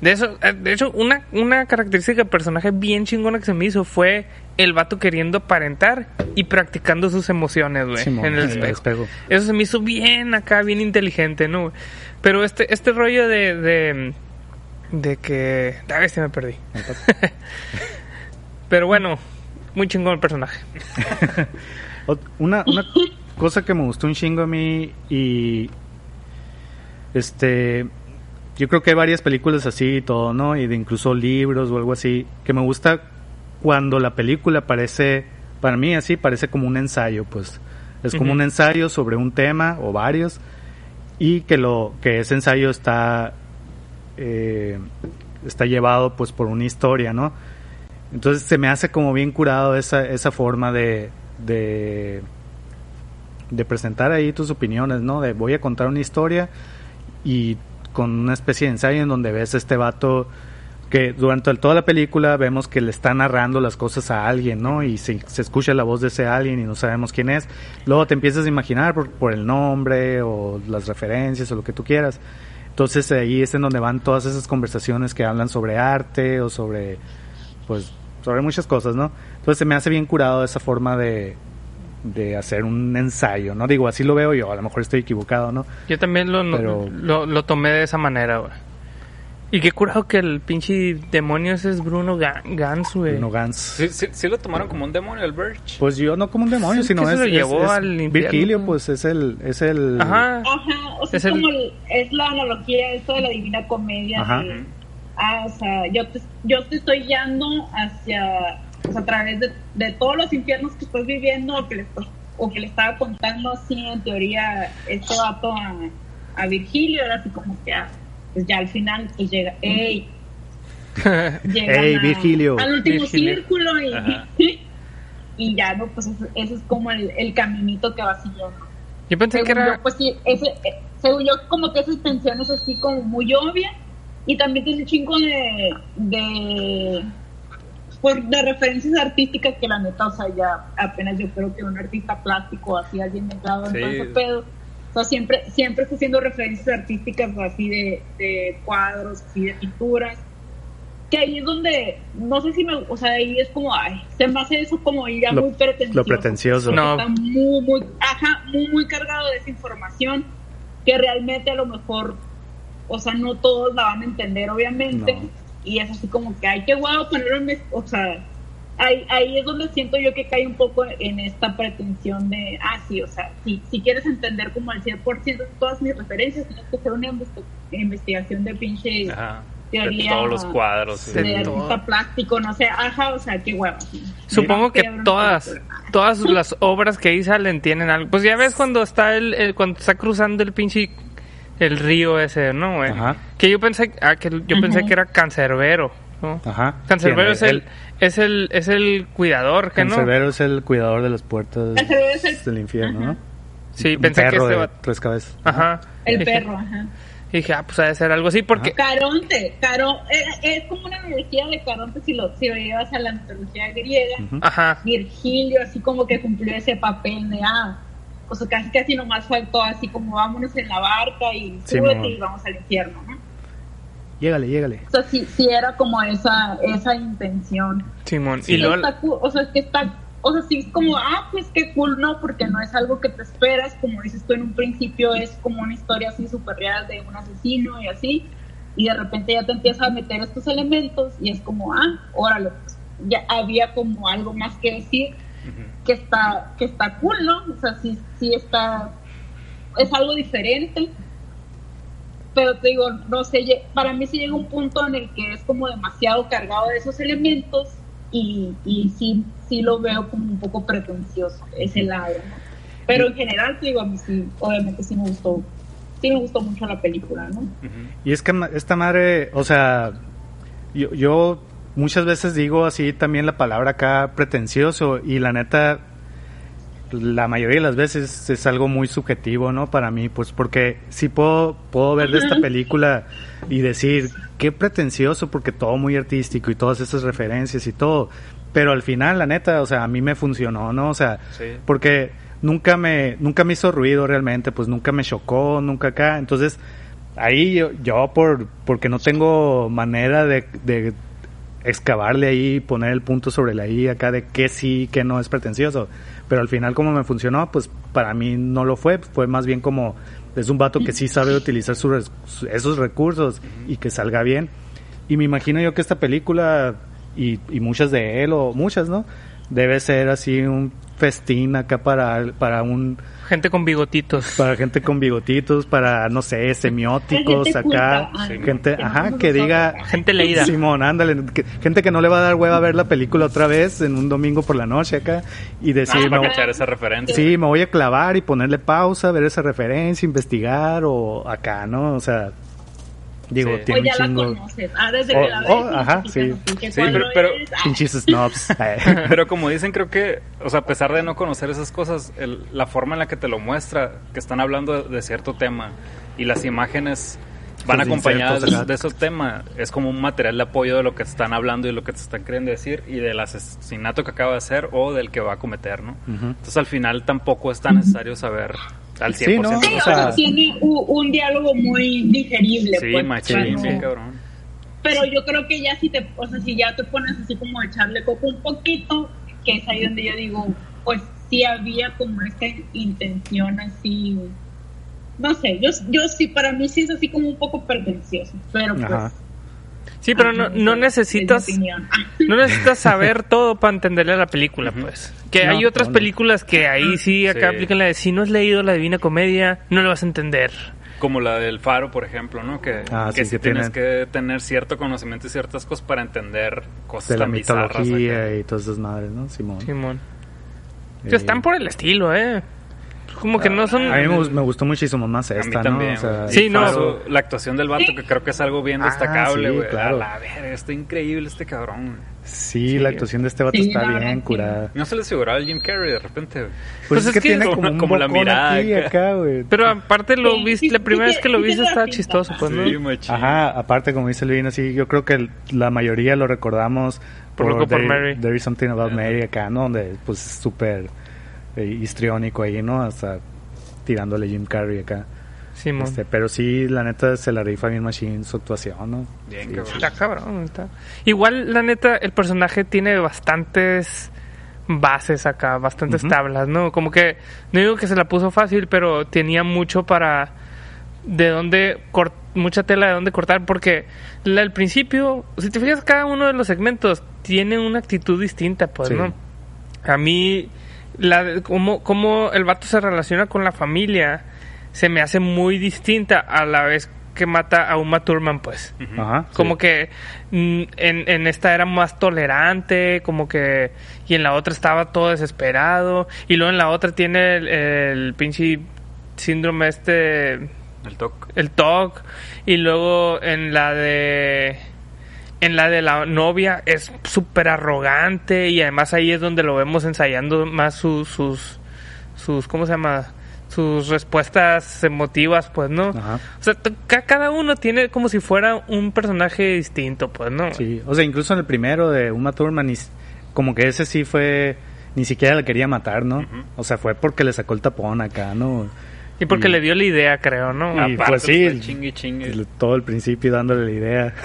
De eso, eh, de hecho, una, una característica de personaje bien chingona que se me hizo fue el vato queriendo aparentar y practicando sus emociones, güey, en el en el espejo. espejo. Eso se me hizo bien acá, bien inteligente, ¿no? Pero este, este rollo de, de, de que... A ver si me perdí. Pero bueno, muy chingón el personaje. Una, una cosa que me gustó un chingo a mí y este yo creo que hay varias películas así y todo, ¿no? Y de incluso libros o algo así que me gusta cuando la película parece para mí así parece como un ensayo, pues es como un ensayo sobre un tema o varios y que lo que ese ensayo está eh, está llevado pues por una historia, ¿no? Entonces se me hace como bien curado esa, esa forma de, de, presentar ahí tus opiniones, ¿no? De voy a contar una historia y con una especie de ensayo en donde ves este vato que durante toda la película vemos que le está narrando las cosas a alguien, ¿no? Y se, se escucha la voz de ese alguien y no sabemos quién es. Luego te empiezas a imaginar por, por el nombre o las referencias o lo que tú quieras. Entonces ahí es en donde van todas esas conversaciones que hablan sobre arte o sobre, pues, sobre muchas cosas, ¿no? Entonces se me hace bien curado esa forma de, de hacer un ensayo, ¿no? Digo, así lo veo yo, a lo mejor estoy equivocado, ¿no? Yo también lo, Pero- lo, lo tomé de esa manera, güey. Y qué curado que el pinche demonio ese es Bruno Ga- Gans, güey. Bruno Gans. Sí, sí, sí lo tomaron como un demonio el Birch. Pues yo no como un demonio, Sí, sino que se es, lo es- llevó es al infierno. Virgilio, pues es el, es el, Ajá. Ajá, o sea, Es es, el- como el- es la analogía esto de la divina comedia. Ajá. de, ah, o sea, yo te, yo te estoy guiando hacia, pues a través de, de todos los infiernos que estás viviendo o que le, o que le estaba contando así en teoría este vato a, a Virgilio, era así como que, ah, pues ya al final pues llega, ey, llegan Ey, a- Virgilio. al último Virgilio. círculo y, y ya, ¿no? Pues ese, ese es como el, el caminito que va siguiendo. Yo pensé que era... yo, pues sí, ese, eh, según yo, como que esa extensión es así como muy obvia y también tiene un chingo de, de, pues, de referencias artísticas que la neta, o sea, ya apenas yo creo que un artista plástico así, alguien mezclado en Sí. todo ese pedo, o sea, siempre, siempre está haciendo referencias artísticas así de, de cuadros, así de pinturas, que ahí es donde, no sé si me, o sea, ahí es como, ay, se me hace eso como ya Lo- muy pretencioso. lo pretencioso. No. Está muy, muy, ajá, muy, muy cargado de esa información que realmente a lo mejor, o sea, no todos la van a entender, obviamente. No. Y es así como que, ay, qué guau ponerlo en, mes- o sea, ahí, ahí es donde siento yo que cae un poco en esta pretensión de, ah, sí, o sea, si, si quieres entender como al 100% de todas mis referencias, tienes que hacer una investi- investigación de pinche Ajá. De teoría. todos los cuadros. y- de artista plástico, no sé, ajá, o sea, qué hueva. Supongo que todas, película. todas las obras que ahí salen tienen algo. Pues ya ves cuando está el, el- cuando está cruzando el pinche el río ese, ¿no? Ajá. Que yo pensé, ah, que yo pensé que era cancerbero, ¿no? Ajá. Cancerbero es el, es el, es el cuidador, que no? Cancerbero es el cuidador de las puertas Cancerbero es el- del infierno, ¿no? Sí, Un pensé que de va- tres cabezas. Ajá. El Dije- perro, ajá. Dije, ah, pues ha de ser algo así, porque... Caronte, Caro, es, es como una analogía de Caronte si lo, si lo llevas a la mitología griega. Ajá. Virgilio, así como que cumplió ese papel de, ah, o sea, casi casi nomás faltó así como vámonos en la barca y súbete Simón. y vamos al infierno, ¿no? Llégale, llégale. O sea, sí, sí era como esa, esa intención. Simón. Sí, y luego... está o sea, es que está, o sea, sí es como, ah, pues qué cool, ¿no? Porque no es algo que te esperas, como dices tú en un principio, es como una historia así súper real de un asesino y así, y de repente ya te empiezas a meter estos elementos y es como, ah, órale, pues, ya había como algo más que decir que está, que está cool, ¿no? O sea, sí, sí está, es algo diferente. Pero te digo, no sé, para mí sí llega un punto en el que es como demasiado cargado de esos elementos y, y sí, sí lo veo como un poco pretencioso, ese lado, ¿no? Pero en general, te digo, a mí sí, obviamente sí me gustó, sí me gustó mucho la película, ¿no? Y es que esta madre, o sea, yo, yo muchas veces digo así también la palabra acá pretencioso y la neta, la mayoría de las veces es algo muy subjetivo, ¿no? Para mí, pues porque sí puedo, puedo ver de esta película y decir, qué pretencioso porque todo muy artístico y todas esas referencias y todo. Pero al final, la neta, o sea, a mí me funcionó, ¿no? O sea, Sí. porque nunca me nunca me hizo ruido realmente pues nunca me chocó nunca acá entonces ahí yo, yo por porque no tengo manera de, de excavarle ahí poner el punto sobre la i acá de que sí que no es pretencioso. Pero al final como me funcionó pues para mí no lo fue. Fue más bien como es un vato que sí sabe utilizar sus esos recursos y que salga bien. Y me imagino yo que esta película y, y muchas de él o muchas no debe ser así un festín acá para para un Gente con bigotitos. para gente con bigotitos, para, no sé, semióticos acá, culta, gente, que ajá, que diga, Gente leída. Simón, ándale, que- gente que no le va a dar hueva a ver la película otra vez en un domingo por la noche acá y decir, Ah, me esa referencia. sí, me voy a clavar y ponerle pausa, ver esa referencia, investigar o acá, ¿no? O sea, digo, Sí. O tiene un ya la chingo, conoces, ah, desde Oh, que la ves. oh, ajá, sí. Sí, pero- pero- es, pinches snobs. Pero como dicen, creo que, o sea, a pesar de no conocer esas cosas, el- la forma en la que te lo muestra, que están hablando de, de cierto tema y las imágenes van Los acompañadas de, de ese tema, es como un material de apoyo de lo que te están hablando y lo que te están queriendo decir y del asesinato que acaba de hacer o del que va a cometer, ¿no? Ujú. Entonces al final tampoco es tan necesario saber al 100%. Sí, ¿no? Sí, O o sea- tiene un, un diálogo muy digerible. Sí, pues, machín, bien cabrón. Pero yo creo que ya si te, o sea, si ya te pones así como a echarle coco un poquito, que es ahí donde yo digo, pues sí había como esta intención así, no sé, yo, yo sí, para mí sí es así como un poco pretencioso, pero pues... Ajá. Sí, pero no, ajá, no necesitas... No necesitas saber todo para entenderle a la película, pues. Que No, hay otras no, películas que ahí sí, acá Sí. aplican la de si no has leído la Divina Comedia, no lo vas a entender. Como la del faro, por ejemplo, ¿no? Que, Ah, que sí, sí que tienes tienen- que tener cierto conocimiento y ciertas cosas para entender cosas De la tan bizarras. mitología acá. y todas esas madres, ¿no? Simón. Simón. Eh, Que están por el estilo, ¿eh? Como que no son... A mí me, gus- me gustó muchísimo más A mí esta, también. ¿no? O sea, güey. Sí, no. Faro, La actuación del vato, que creo que es algo bien Ah, destacable, sí, güey. claro. A la verga, está increíble este cabrón. sí, la actuación de este vato Sí, está bien verdad, sí. curada. No se les figuraba el Jim Carrey de repente, güey. Pues, Pues es, es que, que tiene como- como un como la mirada aquí, acá. güey. Pero aparte lo Sí, viste, sí, la sí primera vez que lo sí viste estaba chistoso, pues, ¿no? Sí. Ajá, aparte como dice Elvin, así yo creo que la mayoría lo recordamos Por Loco por There, Mary. There is something about. Mary acá, ¿no? Donde pues es súper histriónico ahí, ¿no? Hasta tirándole Jim Carrey acá. Simón. Este, pero sí, la neta se la rifa bien Machine su actuación, ¿no? Bien, Sí, cabrón. Está cabrón, está. Igual, la neta, el personaje tiene bastantes bases acá, bastantes tablas, ¿no? Como que, no digo que se la puso fácil, pero tenía mucho para de dónde cor- mucha tela de dónde cortar porque la- al principio, si te fijas, cada uno de los segmentos tiene una actitud distinta, pues, Sí. ¿no? A mí, la, de- cómo, cómo el vato se relaciona con la familia se me hace muy distinta a la vez que mata a Uma Thurman, pues. Ajá. Como sí. que mm, en, en esta era más tolerante, como que... Y en la otra estaba todo desesperado. Y luego en la otra tiene el, el pinche síndrome este... El TOC. El TOC. Y luego en la de... En la de la novia es súper arrogante. Y además ahí es donde lo vemos ensayando más sus... sus, sus ¿Cómo se llama? Sus respuestas emotivas, pues, ¿no? Ajá. O sea, cada uno tiene como si fuera un personaje distinto, pues, ¿no? Sí, o sea, incluso en el primero de Uma Thurman, como que ese sí fue, ni siquiera le quería matar, ¿no? O sea, fue porque le sacó el tapón acá, ¿no? Y porque Y- le dio la idea, creo, ¿no? Y Aparte, pues sí, el chingue chingue. el- todo el principio dándole la idea.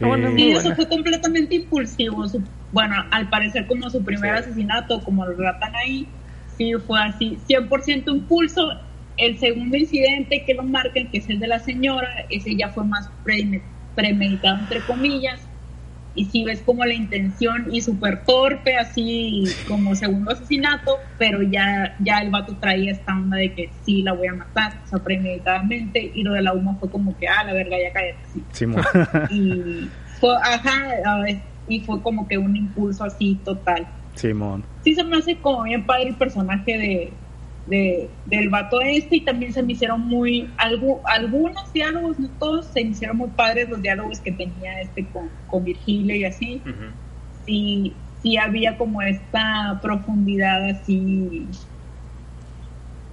Bueno, Sí, Muy eso buena. fue completamente impulsivo. Su- bueno, al parecer como su primer asesinato, como lo relatan ahí, sí fue así, 100% impulso. El segundo incidente que lo marcan, que es el de la señora, ese ya fue más pre- premeditado, entre comillas. Y sí ves como la intención y súper torpe, así como segundo asesinato, pero ya, ya el vato traía esta onda de que sí la voy a matar, o sea, premeditadamente. Y lo de la humo fue como que, ah, la verga, ya cállate, sí Simón. y fue, ajá, a ver, y fue como que un impulso así total. Simón. Sí se me hace como bien padre el personaje de, de del vato este y también se me hicieron muy algo, algunos diálogos, no todos, se me hicieron muy padres los diálogos que tenía este con, con Virgilio y así. Ujú. Sí, sí había como esta profundidad así.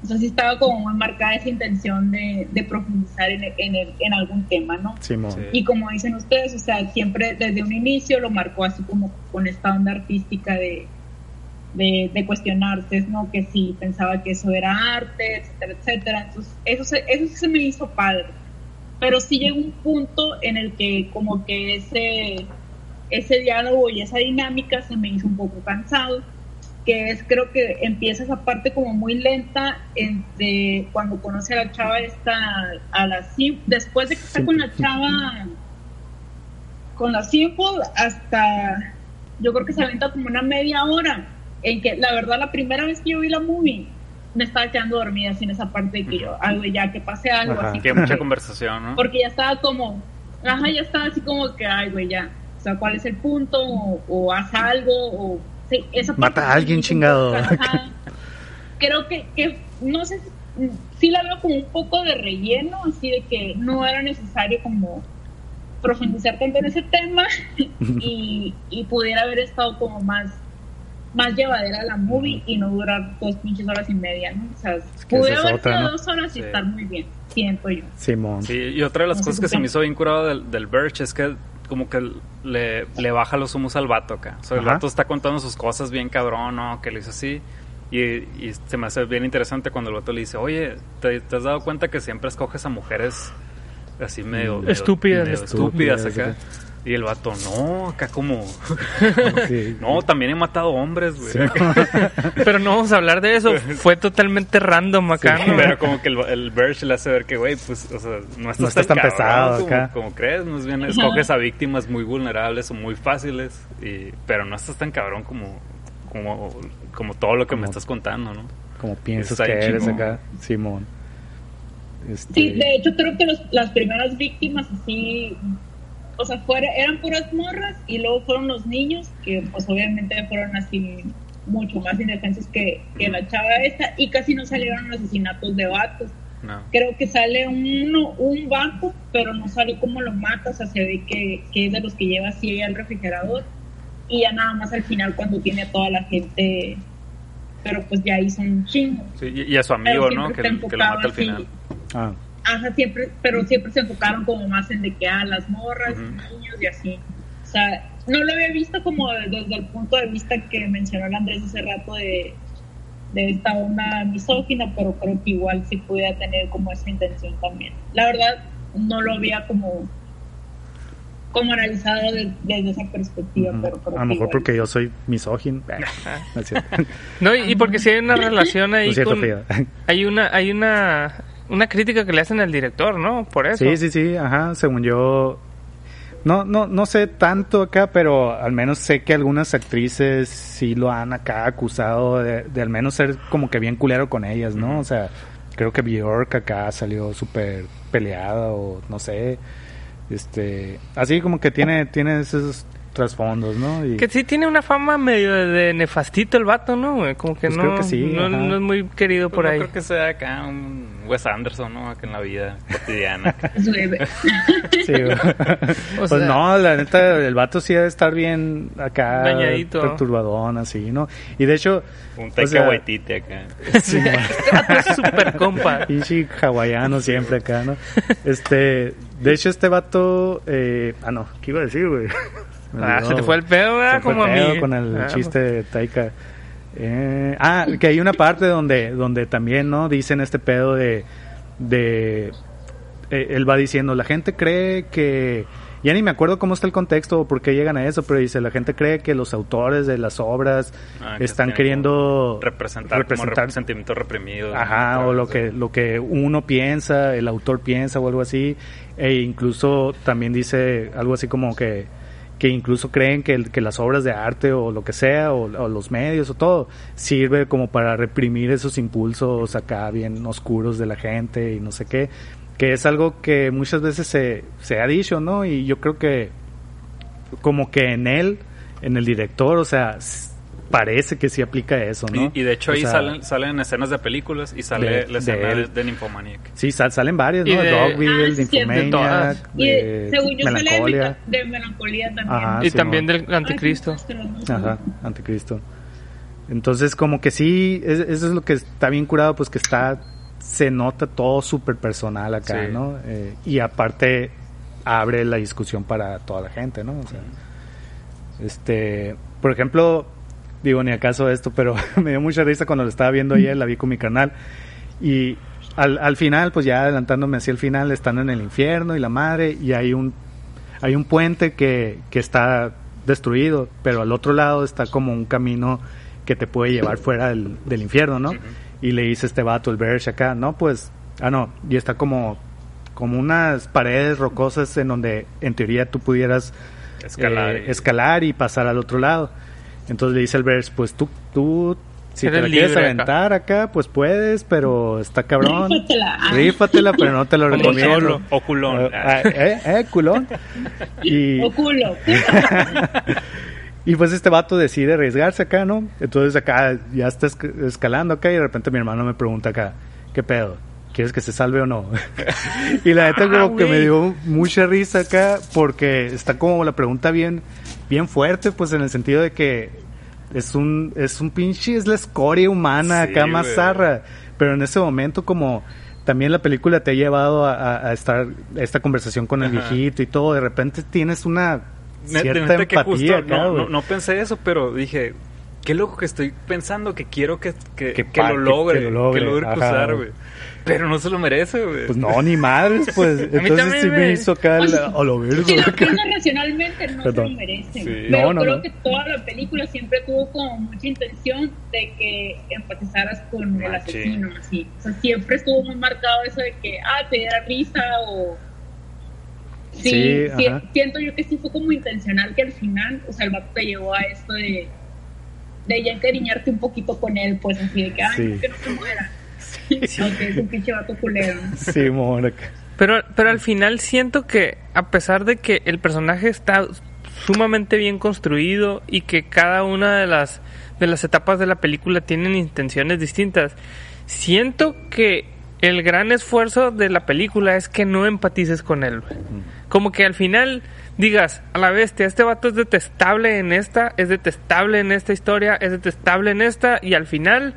O sea, sí estaba como muy marcada esa intención de, de profundizar en, el- en, el- en algún tema, ¿no? Simón. Sí. Y como dicen ustedes, o sea, siempre desde un inicio lo marcó así como con esta onda artística de, de, de ¿no? Que si pensaba que eso era arte, etcétera, etcétera. Entonces, eso, se, se me hizo padre. Pero sí llegó un punto en el que como que ese, ese diálogo y esa dinámica se me hizo un poco cansado que es creo que empieza esa parte como muy lenta entre cuando conoce a la chava esta a la después de que está con la chava con la simple hasta yo creo que se aventa como una media hora en que la verdad la primera vez que yo vi la movie me estaba quedando dormida sin esa parte de que yo algo ya que pase algo Ajá. así Que mucha que- conversación, ¿no? porque ya estaba como, ajá, ya estaba así como que, ay, güey, ya. O sea, ¿cuál es el punto? O, o haz algo, o... Sí, esa Mata a alguien, chingado. cansada. Creo que, que, no sé, si- sí la veo como un poco de relleno, así de que no era necesario como profundizar tanto en ese tema y, y pudiera haber estado como más más llevadera la movie y no durar dos pinches horas y media, ¿no? O sea, que pude esa es haber otra, dos horas y Sí. estar muy bien, siento yo. Simón. Sí, y otra de las No cosas que se me hizo bien curado del, del Birch es que como que le, le baja los humos al vato acá. O sea, el Ajá. vato está contando sus cosas bien cabrón, ¿no? Que lo hizo así. Y, y se me hace bien interesante cuando el vato le dice, oye, ¿te, te has dado cuenta que siempre escoges a mujeres así medio... medio- Estúpidas. medio estúpidas Estúpidas, acá? Y el vato, no, acá como... Sí. No, también he matado hombres, güey. Pero no vamos a hablar de eso. Fue totalmente random acá, ¿no? Pero como que el, el Birch le hace ver que, güey, pues, o sea, no estás, No estás tan pesado como, acá. como crees. Más bien escoges a víctimas muy vulnerables o muy fáciles, y, pero no estás tan cabrón como, como, como todo lo que me estás contando, ¿no? Como piensas que eres acá. Simón. Este, Sí, de hecho creo que los- las primeras víctimas así, o sea, fuera, eran puras morras y luego fueron los niños, que pues obviamente fueron así mucho más indefensos que, que la chava esta y casi no salieron asesinatos de vatos. No. Creo que sale uno, un vato, pero no sale cómo lo mata, o sea, se ve que, que es de los que lleva así al refrigerador y ya nada más al final cuando tiene a toda la gente, pero pues ya hizo un chingo. Sí, y, a su amigo, ¿no? Que, lo mata al final. así. Ah, Ajá, siempre, pero siempre se enfocaron como más en de que a las morras, Ujú. niños y así. O sea, no lo había visto como desde el punto de vista que mencionó el Andrés hace rato de, de esta onda misógina, pero creo que igual sí pudiera tener como esa intención también. La verdad, no lo había como como analizado de- desde esa perspectiva, ujú. pero creo a lo mejor igual. porque yo soy misógino. No es cierto. No, y y porque si hay una relación ahí con... Hay una, hay una una crítica que le hacen al director, ¿no? Por eso. Sí, sí, sí, ajá, según yo no, no, no sé tanto acá, pero al menos sé que algunas actrices sí lo han acá acusado de, de al menos ser como que bien culero con ellas, ¿no? O sea, creo que Bjork acá salió súper peleada o no sé. Este, así como que tiene, tiene esos trasfondos, ¿no? Y, Que sí tiene una fama medio de nefastito el vato, ¿no? Como que Pues no, creo que sí, no, no es muy querido Pues por no ahí. creo que sea acá un Wes Anderson, ¿no? Acá en la vida cotidiana. Sí, güey. O pues sea- no, la neta, el vato sí debe estar bien acá Dañadito. perturbadón, así, ¿no? Y de hecho, Un o Taika sea, acá. sí. Este vato es súper compa. Pinche hawaiano siempre acá, ¿no? Este, de hecho este vato, eh, ah no, ¿qué iba a decir, güey? Ah, se te fue el pedo, ¿verdad? Se fue Como el a mí. con el Ah, chiste de Taika. Eh, ah, que hay una parte donde, donde también, ¿no? Dicen este pedo de, de, eh, él va diciendo, la gente cree que, ya ni me acuerdo cómo está el contexto o por qué llegan a eso, pero dice, la gente cree que los autores de las obras Ah, que están queriendo Representar, representar sentimientos reprimidos. Ajá, ¿no? o lo que, lo que uno piensa, el autor piensa o algo así. E incluso también dice algo así como que, que incluso creen que, que las obras de arte o lo que sea, o, o los medios o todo, sirve como para reprimir esos impulsos acá bien oscuros de la gente y no sé qué. Que es algo que muchas veces se, se ha dicho, ¿no? Y yo creo que como que en él, en el director, o sea, parece que sí aplica eso, ¿no? Y, y de hecho O ahí sea, salen, salen escenas de películas y sale de- la escena de de, de Nymphomaniac. Sí, sal- salen varias, Y ¿no? de- Dogville, Ah, de Nymphomaniac. Y de según yo de, Melancolia. de melancolía también. Ajá. y sí, también del anticristo. Sé. Ajá, Anticristo. Entonces, como que sí, es- eso es lo que está bien curado, pues que está, se nota todo súper personal acá, Sí. ¿no? Eh, y aparte, abre la discusión para toda la gente, ¿no? O sea, este, por ejemplo, digo, ni acaso esto, pero me dio mucha risa cuando lo estaba viendo ayer, la vi con mi canal. Y al, al final, pues ya adelantándome hacia el final, están en el infierno y la madre, y hay un, hay un puente que, que está destruido, pero al otro lado está como un camino que te puede llevar fuera del, del infierno, ¿no? Y le dice este vato, el Bersh acá, no, pues, ah, no, y está como, como unas paredes rocosas en donde en teoría tú pudieras Escalar. eh, escalar y pasar al otro lado. Entonces le dice el Verse, pues tú, tú, si te la quieres acá. aventar acá. pues puedes, pero está cabrón. Rífatela. Ah. Rífatela, pero no te lo Como recomiendo. solo, o culón. Ah, eh, eh, culón. Y, O culo. y pues este vato decide arriesgarse acá, ¿no? Entonces acá ya está esc- escalando acá y de repente mi hermano me pregunta acá, ¿qué pedo? ¿Quieres que se salve o no? y la neta Ah, como que me dio mucha risa acá porque está como la pregunta bien, bien fuerte, pues en el sentido de que es un, es un pinche, es la escoria humana Sí, acá más zarra. Pero en ese momento como también la película te ha llevado a, a- a estar esta conversación con el Ajá. viejito y todo, de repente tienes una cierta neta que empatía justo acá, no, no, no pensé eso, pero dije, qué loco que estoy pensando que quiero que, que, Que que lo que- logre, que que lo lo logre, ajá. cruzar, güey. Pero no se lo merece, güey. Pues no, ni madres, pues. Entonces sí me- hizo acá el, a lo verga, Si lo piensas racionalmente, no Perdón. se lo merece. Sí. Pero No, no, creo no. que toda la película siempre tuvo como mucha intención de que empatizaras con el asesino, así. O sea, siempre estuvo muy marcado eso de que, ah, te diera risa o... Sí, Sí, siento yo que sí fue como intencional que al final, o sea, el vato te llevó a esto de, de ya encariñarte un poquito con él, pues así de que, ay, Sí. ¿por qué no se muera? Aunque es un pinche vato culero. Sí. Pero, pero al final siento que, a pesar de que el personaje está sumamente bien construido y que cada una de las, de las etapas de la película tienen intenciones distintas, siento que el gran esfuerzo de la película es que no empatices con él. güey. Como que al final digas, a la bestia, este vato es detestable en esta, es detestable en esta historia, es detestable en esta, y al final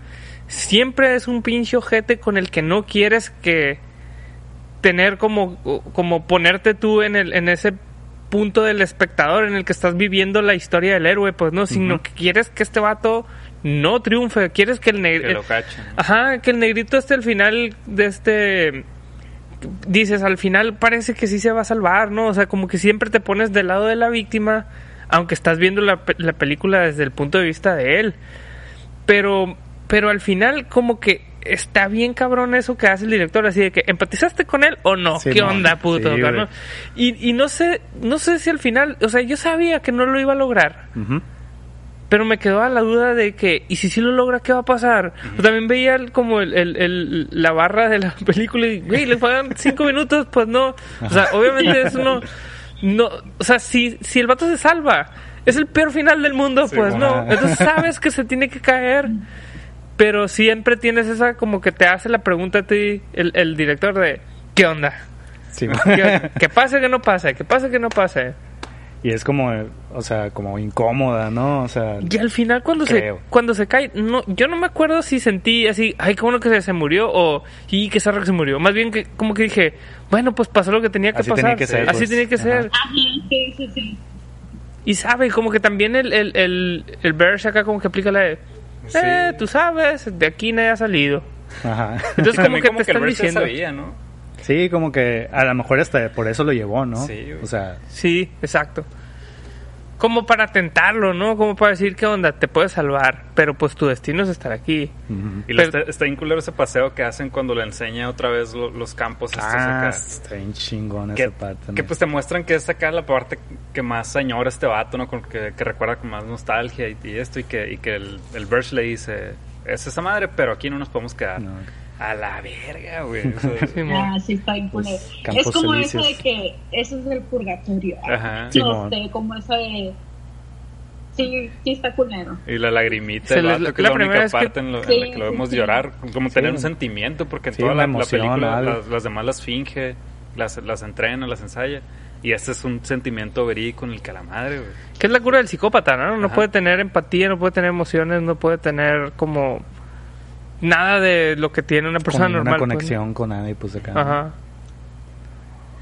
siempre es un pinche ojete con el que no quieres que tener como, como ponerte tú en, el, en ese punto del espectador en el que estás viviendo la historia del héroe, pues no, sino que quieres que este vato no triunfe, quieres que el que negro... lo cachen. ¿no? Ajá, que el negrito esté al final de este... Dices, al final parece que sí se va a salvar, ¿no? O sea, como que siempre te pones del lado de la víctima, aunque estás viendo la, la película desde el punto de vista de él. Pero, pero al final como que está bien cabrón eso que hace el director, así de que empatizaste con él o no, Sí, ¿qué no. onda, puto? Sí. Y, y no sé, no sé si al final, o sea, yo sabía que no lo iba a lograr, pero me quedó a la duda de que, ¿y si sí lo logra, qué va a pasar? También veía el- como el, el- el- la barra de la película y, güey, le pagan cinco minutos, pues no. O sea, obviamente eso no, no, o sea, si, si el vato se salva, es el peor final del mundo, Sí, pues no. Entonces sabes que se tiene que caer. Pero siempre tienes esa como que te hace la pregunta a ti, el, el director de, ¿qué onda? Sí, ¿Qué, que pase que no pase? ¿Que pase que no pase? y es como, o sea, como incómoda, ¿no? O sea, Y al final cuando Creo. se cuando se cae, no, yo no me acuerdo si sentí así, ay, qué bueno que se, se murió o y que zarra que se murió. Más bien que como que dije, bueno, pues pasó lo que tenía que Así pasar. tenía que ser, así pues. tenía que Ajá. ser. Ajá, sí, sí, sí. Y sabe, como que también el el el, el Bersh acá como que aplica la de, Sí. eh, tú sabes, de aquí nadie ha salido. ajá. Entonces como que como te que están diciendo. sabía, ¿no? Sí, como que a lo mejor hasta por eso lo llevó, ¿no? Sí, güey. o sea, Sí, exacto. Como para tentarlo, ¿no? Como para decir, ¿qué onda? Te puedes salvar, pero pues tu destino es estar aquí. Y lo Pero- está, está bien culero ese paseo que hacen cuando le enseña otra vez lo- los campos estos ah, acá. está bien chingón Que, esa parte. que pues te muestran que es acá la parte que más añora este vato, ¿no? Con que, que recuerda con más nostalgia y, y esto, y que, y que el, el Birch le dice, es esa madre, pero aquí no nos podemos quedar. No. A la verga, güey. O sea, Simón. Ah, sí, está bien. Pues, campos es como eso de que eso es el purgatorio. Ajá. No como esa de... Sí, sí está culero. y la lagrimita, el vato, que la es la primera única vez que- parte en, lo- en Sí, la que lo sí, vemos sí. llorar, como tener Sí. un sentimiento, porque en Sí, toda la, la película las, las demás las finge, las, las entrena, las ensaya. Y este es un sentimiento verídico en el que a la madre, güey. Que es la cura del psicópata, ¿no? No Ajá. puede tener empatía, no puede tener emociones, no puede tener como nada de lo que tiene una persona normal. una pues, conexión con nadie, pues acá. Ajá.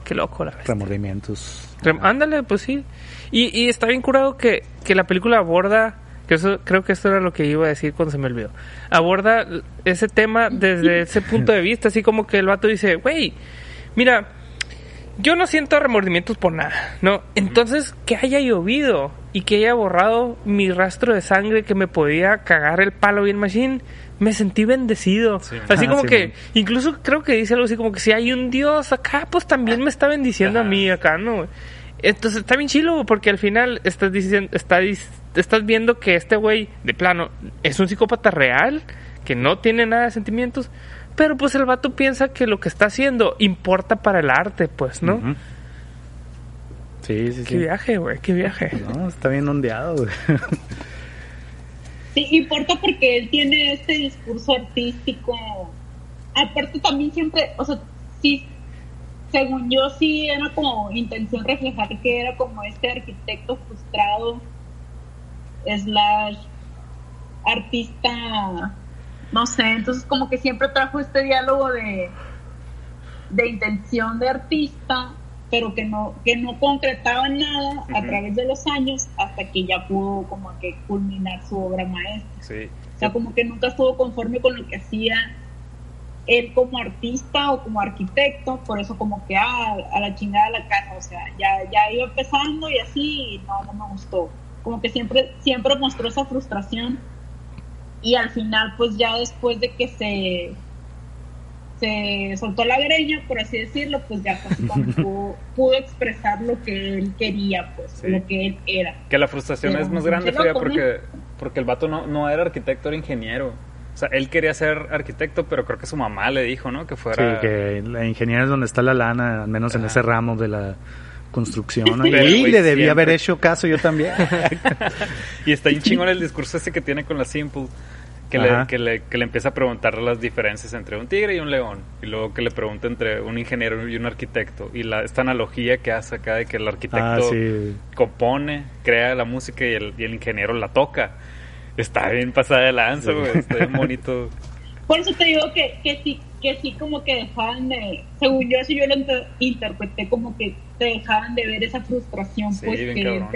Qué loco la bestia. Remordimientos. Rem- Ándale, pues sí. Y, y está bien curado que, que la película aborda, que eso creo que esto era lo que iba a decir cuando se me olvidó. Aborda ese tema desde ese punto de vista, así como que el vato dice, güey, mira, yo no siento remordimientos por nada, ¿no? Entonces, que haya llovido y que haya borrado mi rastro de sangre que me podía cagar el palo bien machine, me sentí bendecido. Sí. Así Ah, como sí, que, man. incluso creo que dice algo así como que si hay un Dios acá, pues también me está bendiciendo a mí acá, ¿no? Entonces está bien chilo porque al final estás diciendo, está, estás viendo que este güey, de plano, es un psicópata real, que no tiene nada de sentimientos, pero pues el vato piensa que lo que está haciendo importa para el arte, pues, ¿no? Ujú. Sí, sí, Qué sí. viaje, güey, qué viaje. No, está bien ondeado, güey. Sí, importa porque él tiene este discurso artístico. Aparte también siempre, o sea, sí, según yo sí era como intención reflejar que era como este arquitecto frustrado, slash artista, no sé, entonces como que siempre trajo este diálogo de, de intención de artista, pero que no, que no concretaba nada a través de los años hasta que ya pudo como que culminar su obra maestra. Sí. O sea, como que nunca estuvo conforme con lo que hacía él como artista o como arquitecto, por eso como que ah, a la chingada la casa, o sea, ya, ya iba empezando y así, y no, no me gustó. Como que siempre, siempre mostró esa frustración y al final pues ya después de que se se soltó la greña, por así decirlo, pues ya pudo, pudo expresar lo que él quería, pues, Sí. lo que él era. Que la frustración Pero es más grande, Frida, porque, porque el vato no, no era arquitecto, era ingeniero. O sea, él quería ser arquitecto, pero creo que su mamá le dijo, ¿no? Que Sí, fuera... que la ingeniería es donde está la lana, al menos en ese ramo de la construcción. ¿no? Y le debía siempre. haber hecho caso yo también. Y está bien chingón el discurso ese que tiene con la Simple. Que le, que, le, que le empieza a preguntar las diferencias entre un tigre y un león. Y luego que le pregunta entre un ingeniero y un arquitecto. Y la, esta analogía que hace acá de que el arquitecto ah, sí. compone, crea la música y el, y el ingeniero la toca. Está bien pasada de lanza, Sí. güey. Está bien bonito. Por eso te digo que, que sí, que sí como que dejaban de, según yo, si yo lo inter- interpreté como que te dejaban de ver esa frustración Sí, pues que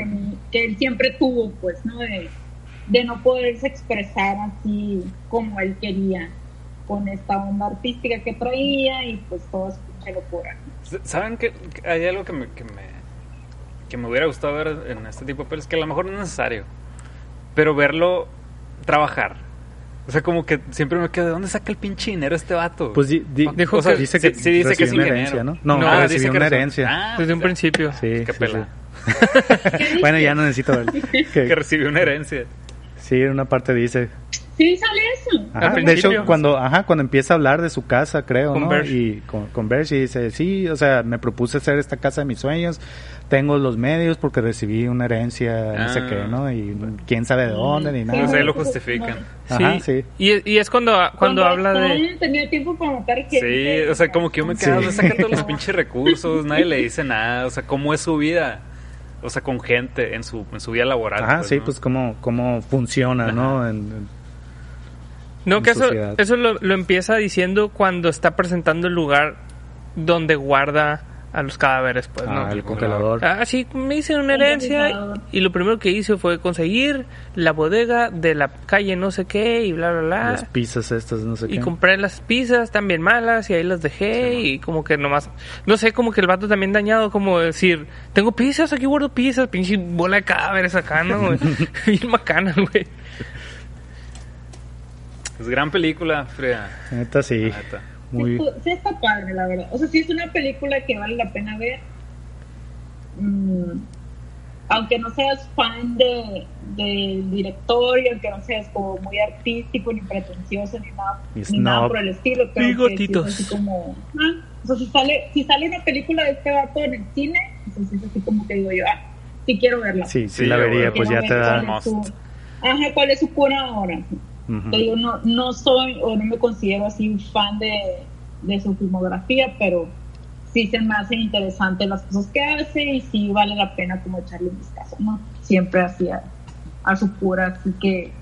que él siempre tuvo, pues, ¿no? De, de no poderse expresar así como él quería, con esta onda artística que traía y pues toda su pinche locura. ¿Saben que hay algo que me, que me que me hubiera gustado ver en este tipo de pelis? Que a lo mejor no es necesario. Pero verlo trabajar. O sea, como que siempre me quedo, ¿de dónde saca el pinche dinero este vato? Pues di- di- Dijo o sea, que- dice que, sí- sí dice que es una herencia, ¿no? No, No, Ah, recibió dice que una herencia. Ah, Desde un pues, principio. Sí, Qué sí, pela. sí. bueno, ya no necesito ver. Que Que, recibió una herencia. Sí, en una parte dice. Sí, sale eso. Ajá, de hecho, cuando, ajá, cuando empieza a hablar de su casa, creo, Con ¿no? Y con, y dice, sí, o sea, me propuse hacer esta casa de mis sueños, tengo los medios porque recibí una herencia, no sé Ah. qué, ¿no? Y quién sabe de dónde, ni Sí, nada. Pues ahí lo pues, justifican. Ajá, Sí. sí. Y, y es cuando, cuando habla de... Tenía tiempo para matar gente. Sí, o sea, como que yo me Sí. quedo, ¿dónde saca todos los pinches recursos? Nadie le dice nada. O sea, ¿cómo es su vida? O sea, con gente en su, en su vida laboral. Ajá, sí, ¿no? pues cómo, cómo funciona, ¿no? En- en- No, en que eso, eso lo, lo empieza diciendo cuando está presentando el lugar donde guarda a los cadáveres, pues, ¿no? ah, el congelador. Ah, sí, me hice una herencia y lo primero que hice fue conseguir la bodega de la calle no sé qué y bla, bla, bla. Las pizzas estas, no sé Y qué. compré las pizzas también malas y ahí las dejé y como que nomás, no sé, como que el vato también dañado, como decir, tengo pizzas, aquí guardo pizzas, pinche bola de cadáveres acá, ¿no? Bien macana, güey. Es gran película, Frida. Neta, sí. Neta. Muy... Sí, sí está padre, la verdad. O sea, sí es una película que vale la pena ver. Mm, aunque no seas fan de, del director y aunque no seas como muy artístico ni pretencioso ni nada, Ni ni nada por el estilo, creo que sí Bigotitos. es así como... ah, o sea, si sale, si sale una película de este vato en el cine, entonces es así como que digo yo, ah, sí quiero verla. Sí, sí, Sí, la vería, pues ya te da... cuál su-. Ajá, ¿cuál es su cura ahora? Ujú. Te digo, no, no soy o no me considero así un fan de, de su filmografía, pero sí se me hacen interesantes las cosas que hace y sí vale la pena como echarle un vistazo, ¿no? Siempre así a, a su cura, así que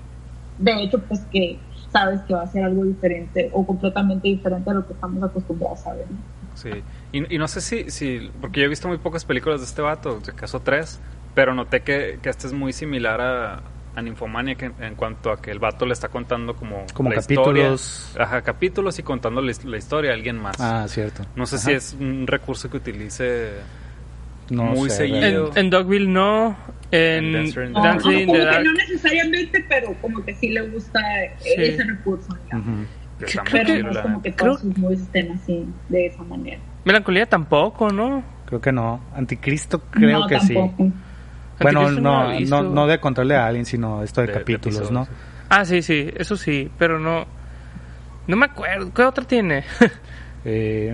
de hecho pues que sabes que va a ser algo diferente o completamente diferente a lo que estamos acostumbrados a ver, ¿no? Sí. Y, y no sé si, si, porque yo he visto muy pocas películas de este vato, de caso tres, pero noté que, que este es muy similar a, a Nymphomaniac en, en cuanto a que el vato le está contando como, Como la capítulos. historia. Ajá, capítulos y contando la, la historia a alguien más. Ah, cierto. no sé Ajá. si es un recurso que utilice No muy sé, seguido. En, en Dogville no, en En Dancer in the No, Dancing no, in como the que Dark. no necesariamente, pero como que sí le gusta Sí. ese recurso, creo pero no es como que Creo- todos sus movies estén así, de esa manera. Melancolía tampoco, ¿no? Creo que no. Anticristo creo no, que sí. Bueno, no no, no, de control de alguien, sino esto de, De- de capítulos, ¿no? Ah, sí, sí, eso sí, pero no... No me acuerdo, ¿qué otra tiene? Eh,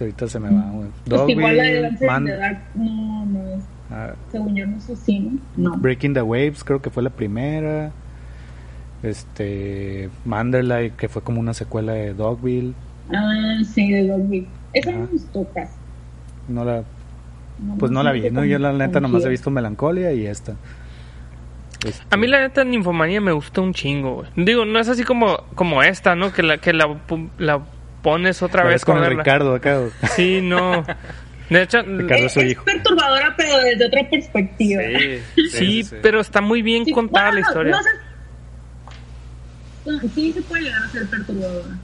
ahorita se me va, güey. Pues igual la de Man- Dark no, no es, ah, según yo no es así, ¿no? No. Breaking the Waves creo que fue la primera. Este, Manderley que fue como una secuela de Dogville. Ah, sí, de Dogville. Esa no me gustó casi. No la, pues no la vi, ¿no? Yo la neta nomás he visto Melancolia y esta. Este, A mí la neta Ninfomanía me gusta un chingo, güey. Digo, no es así como, como esta, ¿no? Que la, que la, pones otra la vez con verla. Ricardo acá. güey. Sí, no. De hecho, Ricardo es su Es hijo. perturbadora, pero desde otra perspectiva. Sí, sí, pero está muy bien Sí, contada bueno, la historia. no sé- no, sí, se puede llegar a ser perturbadora.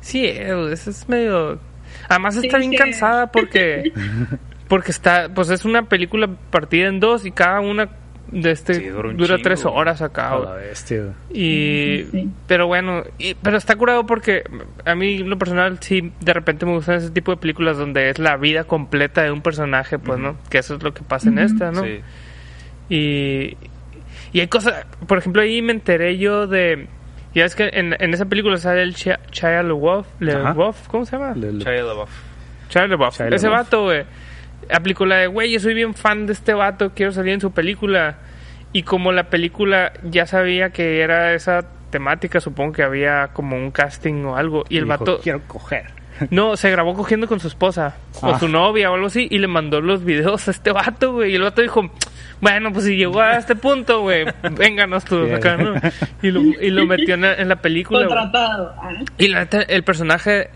Sí, eh, eso es medio... Además Sí, está bien cansada porque... Porque está... Pues es una película partida en dos y cada una de este Sí, dura un dura chingo. tres horas acá. A güey. la bestia. Y, Sí, pero bueno, y- pero está curado porque a mí, en lo personal, sí, de repente me gustan ese tipo de películas donde es la vida completa de un personaje, pues, ¿no? Que eso es lo que pasa en esta, ¿no? Sí. Y, y hay cosas, por ejemplo, ahí me enteré yo de. Ya es que en, en esa película sale el Chia- Shia LaBeouf, Ajá. LaBeouf, ¿cómo se llama? Le- le- Shia LaBeouf. Shia LaBeouf. Shia Ese vato, güey, aplicó la de, güey, yo soy bien fan de este vato, quiero salir en su película. Y como la película ya sabía que era esa temática, supongo que había como un casting o algo. Y el dijo, vato, Quiero coger. no, se grabó cogiendo con su esposa o Ah. su novia o algo así y le mandó los videos a este vato, güey. Y el vato dijo, bueno, pues si llegó a este punto, güey, vénganos todos Bien. acá, ¿no? Y lo, y lo metió en la, en la película. Contratado. ah. Y la neta, el personaje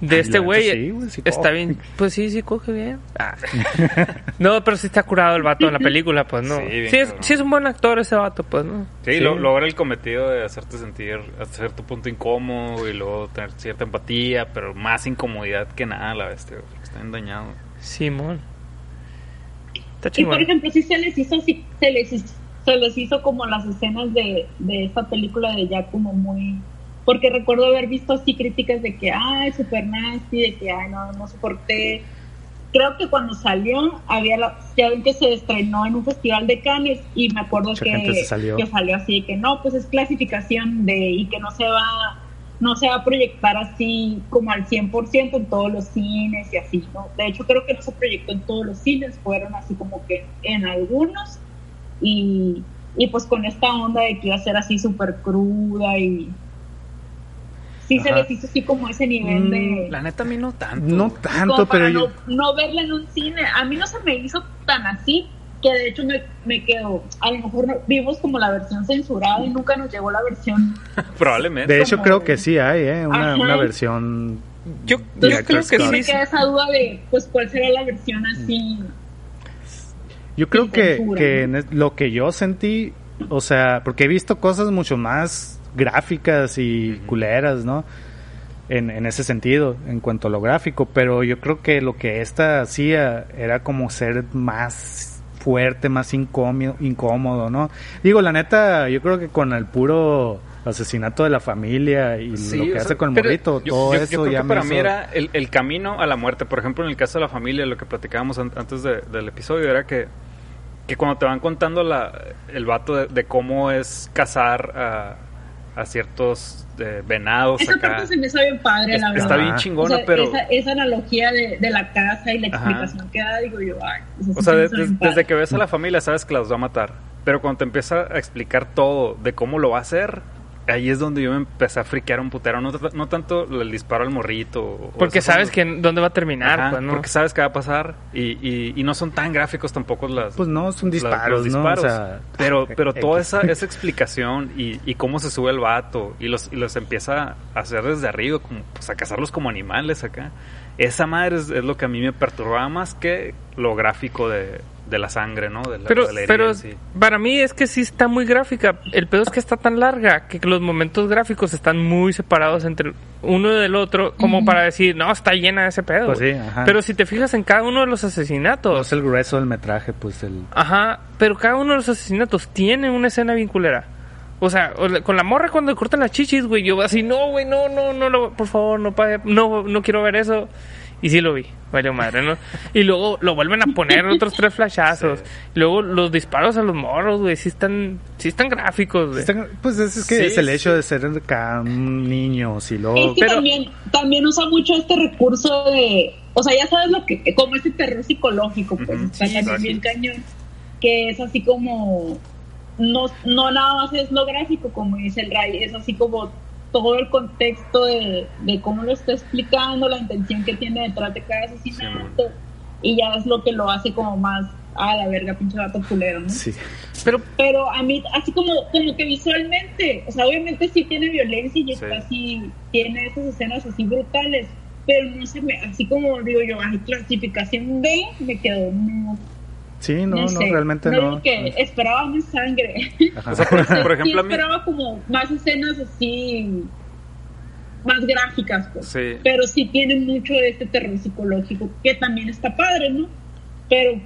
de Ay, este güey sí, güey, sí está bien. Pues sí, sí coge bien. Ah. No, pero sí está curado el vato en la película, pues no. Sí, bien Sí, es, sí es un buen actor ese vato, pues no. Sí, Sí. lo- logra el cometido de hacerte sentir hasta cierto punto incómodo y luego tener cierta empatía, pero más incomodidad que nada la bestia, güey, está bien dañado. Simón. Está Y chingón. por ejemplo, si se les hizo, si se les hizo, se les hizo como las escenas de, de esta película de Jack como muy porque recuerdo haber visto así críticas de que ay super nasty de que ay no no soporté creo que cuando salió había la, ya ven que se estrenó en un festival de Cannes y me acuerdo que salió. que salió así que no pues es clasificación de y que no se va no se va a proyectar así como al 100% en todos los cines y así, ¿no? De hecho, creo que no se proyectó en todos los cines, fueron así como que en algunos y, y pues con esta onda de que iba a ser así súper cruda y sí se les hizo así como ese nivel de... La neta, a mí no tanto. No como tanto, para pero yo... no, no verla en un cine. A mí no se me hizo tan así que de hecho me, me quedó, a lo mejor no- vimos como la versión censurada y nunca nos llegó la versión Probablemente. De hecho, creo que sí hay, ¿eh? Una, una versión... Yo, yo creo que. Sí me queda esa duda de, pues, cuál será la versión así. Yo creo que, censura, que lo que yo sentí, o sea, porque he visto cosas mucho más gráficas y culeras, ¿no? En, en ese sentido, en cuanto a lo gráfico, pero yo creo que lo que esta hacía era como ser más fuerte, más incómodo, incómodo, ¿no? Digo, la neta, yo creo que con el puro asesinato de la familia y Sí, lo que hace sea, con el morrito, yo- todo yo- yo eso creo ya que para hizo- mí era el, el camino a la muerte. Por ejemplo, en el caso de la familia, lo que platicábamos an- antes de- del episodio era que, que cuando te van contando la, el vato de, de cómo es cazar a, a ciertos eh, venados Esa acá. parte se me hizo bien padre, Es- la verdad. está bien chingona, O sea, pero... esa, esa analogía de, de la casa y la Ajá. explicación que da, digo yo, ay, O sea, des- desde que ves a la familia sabes que las va a matar. Pero cuando te empieza a explicar todo de cómo lo va a hacer, ahí es donde yo me empecé a friquear un putero. No, no tanto el disparo al morrito. o- Porque sabes cosas. que dónde va a terminar, Ajá, pues, ¿no? Porque sabes qué va a pasar. Y, y, y no son tan gráficos tampoco las. Pues no, son las- disparos, los ¿no? disparos. O sea, pero, pero toda esa, esa explicación y, y cómo se sube el vato y los, y los empieza a hacer desde arriba, como, pues a cazarlos como animales acá. Esa madre es, es lo que a mí me perturbaba más que lo gráfico de, de la sangre, ¿no? De la, Pero, de la herida pero sí. para mí es que sí está muy gráfica. El pedo es que está tan larga que los momentos gráficos están muy separados entre uno del otro, como para decir, no, está llena de ese pedo. Pues güey". sí, ajá. Pero si te fijas en cada uno de los No asesinatos, es el grueso del metraje, pues el... ajá, pero cada uno de los asesinatos tiene una escena bien culera. O sea, con la morra cuando le cortan las chichis, güey, yo así, no, güey, no, no, no, lo- por favor, no, no, no quiero ver eso. Y sí lo vi, vaya madre, ¿no? Y luego lo vuelven a poner otros tres flashazos. Y luego los disparos a los morros, güey, sí están, sí están gráficos, güey. Están- pues es, es que Sí, es el sí. hecho de ser acá un niño, si lo... Es que pero- también, también usa mucho este recurso de, o sea, ya sabes lo que, como ese terror psicológico, pues sí, sí. bien cañón, que es así como, no, no nada más es lo gráfico, como dice el Ray, es así como todo el contexto de, de cómo lo está explicando, la intención que tiene detrás de cada asesinato, y ya es lo que lo hace como más, a la verga, pinche vato culero, ¿no? Sí. Pero pero a mí así como como que visualmente o sea obviamente sí tiene violencia y Sí. está así tiene esas escenas así brutales pero no se me así como digo yo ay clasificación D me quedó no, Sí, no, no, realmente no no. digo que esperaba más sangre Ajá. O sea, por, por sí ejemplo, a mí. esperaba como más escenas así más gráficas pues Sí. pero sí tiene mucho de este terror psicológico que también está padre no pero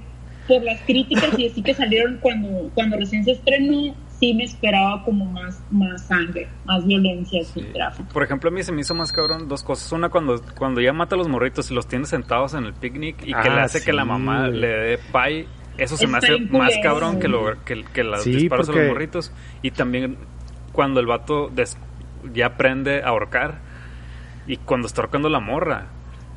por las críticas y así que salieron cuando cuando recién se estrenó sí me esperaba como más más sangre más violencia así Sí. gráfica Por ejemplo, a mí se me hizo más cabrón dos cosas. Una, cuando, cuando ya mata a los morritos y los tiene sentados en el picnic y que Ah, le hace que la sí, mamá le dé pay. Eso se me hace más cabrón que, lo, que, que los Sí, disparos a los morritos. Y también cuando el vato des- ya aprende a ahorcar y cuando está ahorcando la morra.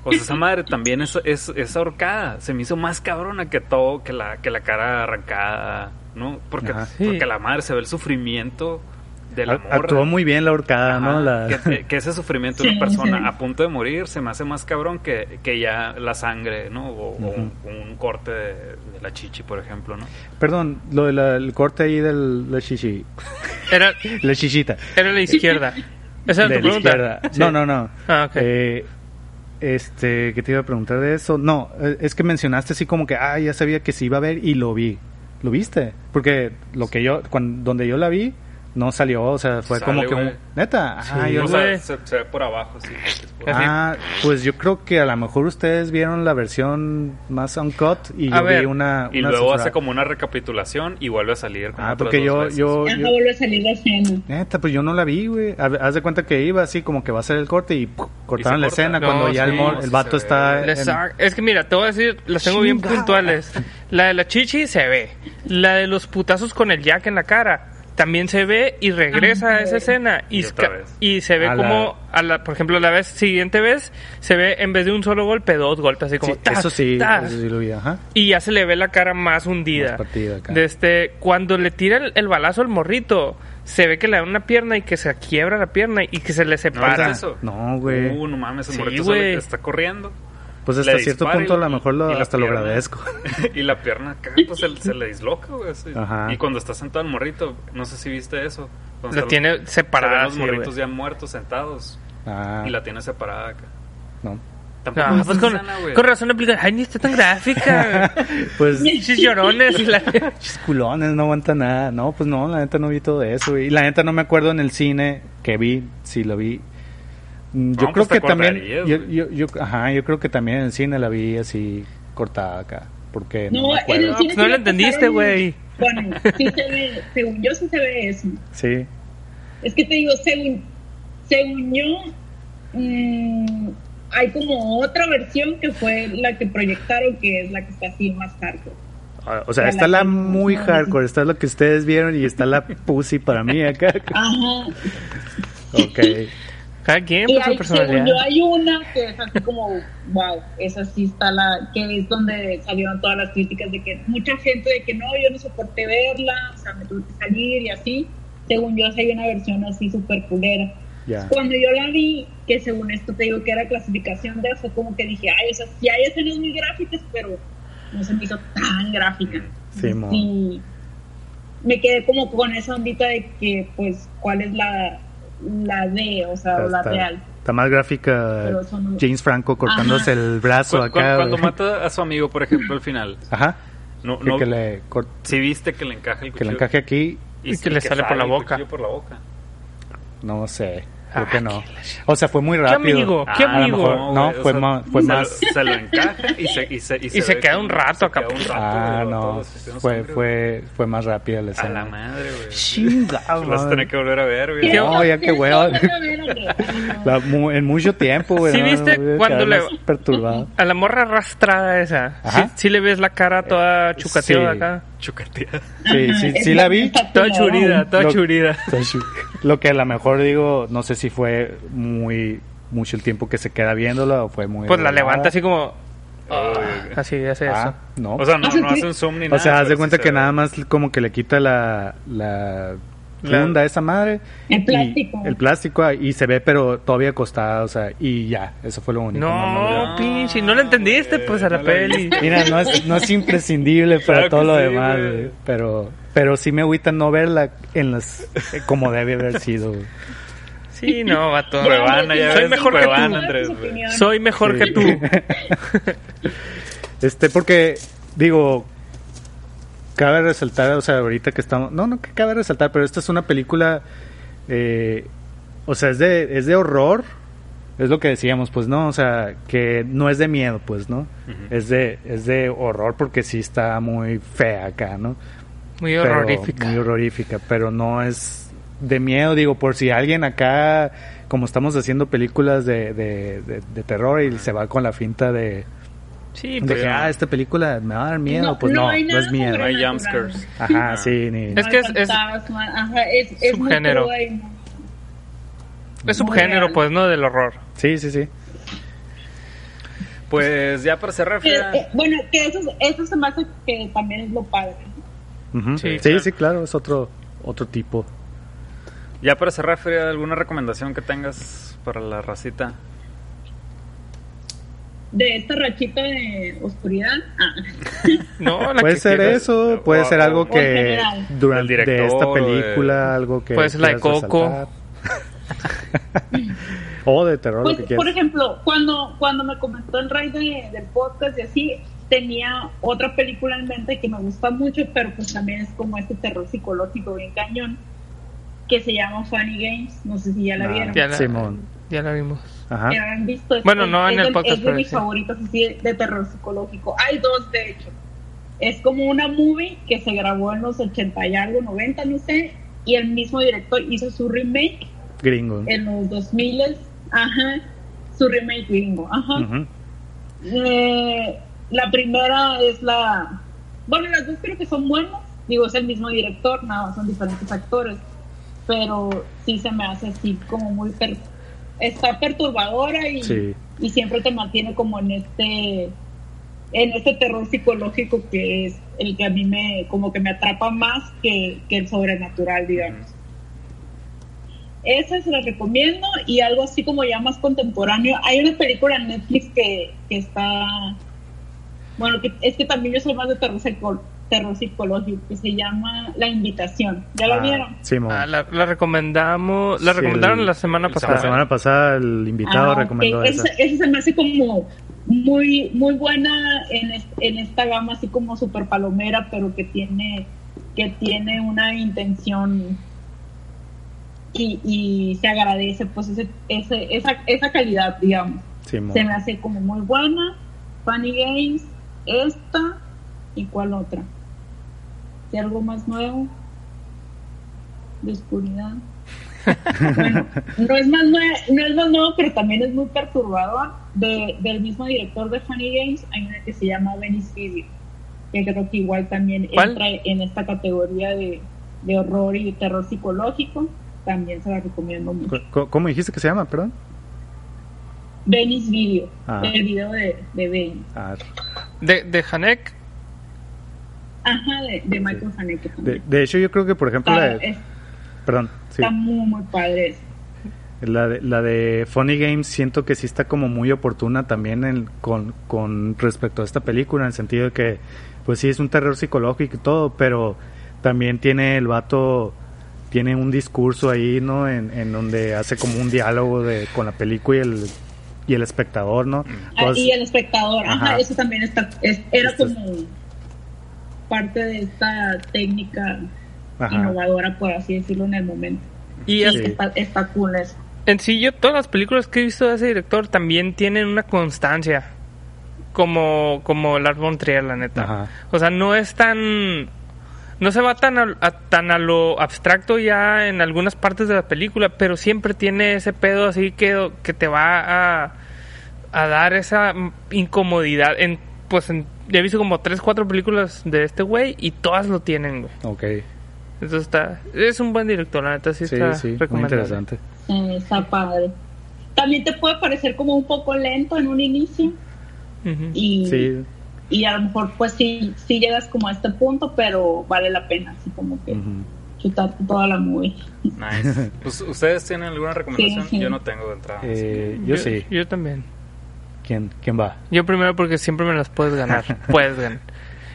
O sea, esa madre también es, es, es ahorcada. Se me hizo más cabrona que todo, que la, que la cara arrancada, ¿no? Porque, Ajá. Sí. porque la madre se ve el sufrimiento de la A- morra. Actuó muy bien la horcada, ¿no? La- que, que ese sufrimiento de una persona sí. a punto de morir se me hace más cabrón que, que ya la sangre, ¿no? O, o un, un corte de, de la chichi, por ejemplo, ¿no? Perdón, lo del corte ahí del la chichi. era, La chichita. era la izquierda. Esa de era tu la pregunta. izquierda. Sí. No, no, no. Ah, ok. Eh, este, ¿qué te iba a preguntar de eso? No, eh, es que mencionaste así como que, ah, ya sabía que se iba a ver y lo vi. ¿Lo viste? Porque lo que yo, cuando, donde yo la vi, no salió, o sea, fue Sale, como que un... Neta, ah, Sí, yo o sea, se, se ve por abajo, sí. es por- Así. Ah, pues yo creo que a lo mejor ustedes vieron la versión más uncut y A yo vi una... Y una luego censurada. hace como una recapitulación y vuelve a salir. como Ah, porque yo, yo, Ya yo- no vuelve a salir la escena. Neta, pues yo no la vi, güey. Haz de cuenta que iba así como que va a ser el corte y cortaron la corta. escena No, cuando ya el, mor- el vato está... en- Es que mira, te voy a decir, las tengo bien puntuales. La de la chichi se ve. La de los putazos con el jack en la cara también se ve y regresa Ah, a esa escena y, se ve A como, a la, por ejemplo, la vez siguiente vez se ve en vez de un solo golpe, dos golpes, así como Sí, eso sí, ta, eso sí lo vi, ajá. y ya se le ve la cara más hundida. Más. De este, cuando le tira el, el balazo al morrito, se ve que le da una pierna y que se quiebra la pierna y que se le ¿No separa. viste eso? No, güey. Uh, no mames, el Sí, morrito sale- está corriendo. Pues hasta cierto punto a lo mejor lo, hasta lo agradezco. y la pierna acá, pues se, se le disloca, güey. sí. Ajá. Y cuando está sentado el morrito, no sé si viste eso. Cuando tiene se ven separada. los así, morritos güey. ya muertos sentados Ah, y la tiene separada acá. no. Tampoco Ah, viste pues con, güey. con razón aplica. Ay, ni está tan gráfica. Pues Chis llorones y la. culones, no aguanta nada. No, pues no, la neta no vi todo eso. güey. Y la neta no me acuerdo en el cine que vi, si lo vi. Mm, Yo No, creo pues que también, yo, yo, yo- ajá, yo creo que también en el cine la vi así cortada acá, porque no, No, me en el acuerdo. cine pues no la entendiste, güey. Bueno, sí se ve, según yo sí se ve eso. Sí, Es que te digo, según, según yo, mm, hay como otra versión que fue la que proyectaron, que es la que está así más hardcore. Ah, o sea, está la muy hardcore, está lo que ustedes vieron y está la pussy para mí acá. Ajá. Ok. Cada quien Y por su hay, según personalidad. yo hay una que es así como, wow, esa sí está la, que es donde salieron todas las críticas de que mucha gente de que no, yo no soporté verla, o sea, me tuve que salir y así. Según yo, hay una versión así súper culera. Ya. Cuando yo la vi, que según esto te digo que era clasificación de fue como que dije, ay, o sea, sí hay escenas muy gráficas, pero no se me hizo tan gráfica. Sí. Sí. Me quedé como con esa ondita de que, pues, ¿cuál es la, la D, o sea, o la Está, real? está más gráfica no- James Franco cortándose Ajá. el brazo Cu- cu- acá. cuando mata a su amigo, por ejemplo, al final, Ajá. no, Que, no, que le cort- si viste que le encaja el que le cuchillo encaje aquí, Y que le sale por la el boca. cuchillo por la boca. no sé. Creo Ah, que no. O sea, fue muy rápido. amigo? ¿Qué A lo amigo? mejor- no, fue sea, más- fue se más- Lo, se lo encaja y se, y se, y Y se queda un rato se acá. un rato, Ah, no. Fue, sangre, fue, fue más rápida la güey. A escena. la madre, güey. Chingado. Lo vas a tener que volver a ver, güey. ¿Qué? No, ya qué hueva. en mucho tiempo, güey. ¿Sí no, viste a cuando le- Perturbado. A la morra arrastrada esa. Sí, Ajá. sí le ves la cara toda chucateada sí. acá. Chucatea. Sí, sí, sí la vi. Toda churida, toda churida. Lo que a lo mejor digo, no sé si fue muy mucho el tiempo que se queda viéndola o fue muy. Pues la levanta así como. Ay, Así, hace Ah, eso. no. O sea, no, hace un zoom ni nada. O sea, haz de cuenta sí que se ve. nada más como que le quita La- funda esa madre. El y- plástico. el plástico ah, y se ve pero todavía acostada, o sea, y ya, eso fue lo único. No, no, pinche, no le entendiste pues a la no la peli. Mira, no es, no es imprescindible para Claro todo lo sí, demás, güey. pero pero sí me agüita no verla en las eh, como debe haber sido. güey. Sí, no, vato. Cuevana, ya Soy ves, mejor que tú. Andrés. Soy mejor Sí. que tú. Este, porque, digo, cabe resaltar, o sea, ahorita que estamos, no, no que cabe resaltar, pero esta es una película, eh, o sea, es de, es de horror, es lo que decíamos, pues, ¿no? O sea, que no es de miedo, pues, ¿no? Es de, es de horror porque sí está muy fea acá, ¿no? Muy Pero- horrorífica. Muy horrorífica, pero no es de miedo, digo, por si alguien acá, como estamos haciendo películas de, de, de- de terror y se va con la finta de, Sí, de pues, que, ah, esta película me va a dar miedo, No, pues no no, hay no, es miedo. No hay jumpscares. Ajá, Ah. sí, ni... Es que es- es- Fantasma, ajá, es, es muy Subgénero. muy- es subgénero, pues, ¿no? Del horror. Sí, sí, sí. Pues ya para cerrar, Eh, Frida, eh, bueno, que eso, eso se me hace que también es lo padre. Sí, Sí, claro. sí, claro, es otro, otro tipo. ya para cerrar, Frida, ¿alguna recomendación que tengas para la racita? De esta rachita de oscuridad. Ah. No, la Puede que ser quieras. eso, puede O- ser algo que durante de esta de- película, algo que Puede ser la de Coco. o de terror, Pues, lo que por ejemplo, cuando, cuando me comentó el rey de- del podcast y así, tenía otra película en mente que me gusta mucho, pero pues también es como este terror psicológico bien cañón, que se llama Funny Games. No sé si ya la vieron. Ya la, Simón. ya la vimos. Ajá. ¿Ya la han visto? Es- Bueno, no en el de- podcast, Es de mis sí. favoritos así de terror psicológico. Hay dos, de hecho. Es como una movie que se grabó en los 80 y algo, 90, no sé. Y el mismo director hizo su remake Gringo. en los 2000. Ajá. Su remake gringo. Ajá. Ujú. Eh, la primera es la. Bueno, las dos creo que son buenas. Digo, es el mismo director, nada, más son diferentes actores. Pero sí se me hace así como muy. per- está perturbadora y, Sí. y siempre te mantiene como en este. En este terror psicológico que es el que a mí me. Como que me atrapa más que, que el sobrenatural, digamos. Esa se la recomiendo y algo así como ya más contemporáneo. Hay una película en Netflix que, que está... Bueno, que, es que también yo soy más de terror, terror psicológico, que se llama La Invitación. ¿Ya la Ah, vieron? Simón. Ah, la, la recomendamos, la Sí, recomendaron el- la semana pasada. La semana pasada el invitado Ah, recomendó esa. Esa, esa se me hace como muy muy buena en, es- en esta gama, así como super palomera, pero que tiene, que tiene una intención y, y se agradece pues ese, ese, esa, esa calidad, digamos. Se me hace como muy buena. Funny Games, esta y cuál otra. ¿Y algo más nuevo? De oscuridad. bueno, no es, más nue- no es más nuevo, pero también es muy perturbador. De, del mismo director de Funny Games, hay una que se llama Venice Video, que creo que igual también ¿Cuál? entra en esta categoría de, de horror y de terror psicológico. También se la recomiendo mucho. ¿Cómo dijiste que se llama, perdón? Venice Video, Ah. el video de, de Venice. Ah, De, de Hanek, Ajá, de, de Michael Haneke de, de hecho, yo creo que, por ejemplo, Está, la de, es- perdón, sí, está muy, muy padre. eso. la de, la de Funny Games siento que sí está como muy oportuna también en- con, con respecto a esta película, en el sentido de que, pues sí, es un terror psicológico y todo, pero también tiene el vato, tiene un discurso ahí, ¿no? En, en donde hace como un diálogo de, con la película y el, y el espectador, ¿no? Ah, Entonces, y el espectador, ajá, Ajá. eso también está, es- era Esto es- como parte de esta técnica ajá. innovadora, por así decirlo, en el momento. y Sí, es- Sí. está, está cool eso. en sí yo todas las películas que he visto de ese director también tienen una constancia. Como, como Lars von Trier, la neta. Ajá. O sea, no es tan... No se va tan a, a- tan a lo abstracto ya en algunas partes de la película, pero siempre tiene ese pedo así que, que te va a, a dar esa incomodidad. En, pues en- he visto como tres, cuatro películas de este güey y todas lo tienen, güey. Ok, Entonces está... Es un buen director, la neta, sí, sí, está sí, muy recomendable. interesante. Eh, está padre. También te puede parecer como un poco lento en un inicio y, Sí, y a lo mejor pues sí, sí llegas como a este punto, pero vale la pena, así como que chutarte toda la movie. Nice. Pues, ¿Ustedes tienen alguna recomendación? Sí, sí. Yo no tengo de entrada. Eh, yo sí. Yo también. ¿Quién, ¿Quién va? Yo primero porque siempre me las puedes ganar. puedes ganar.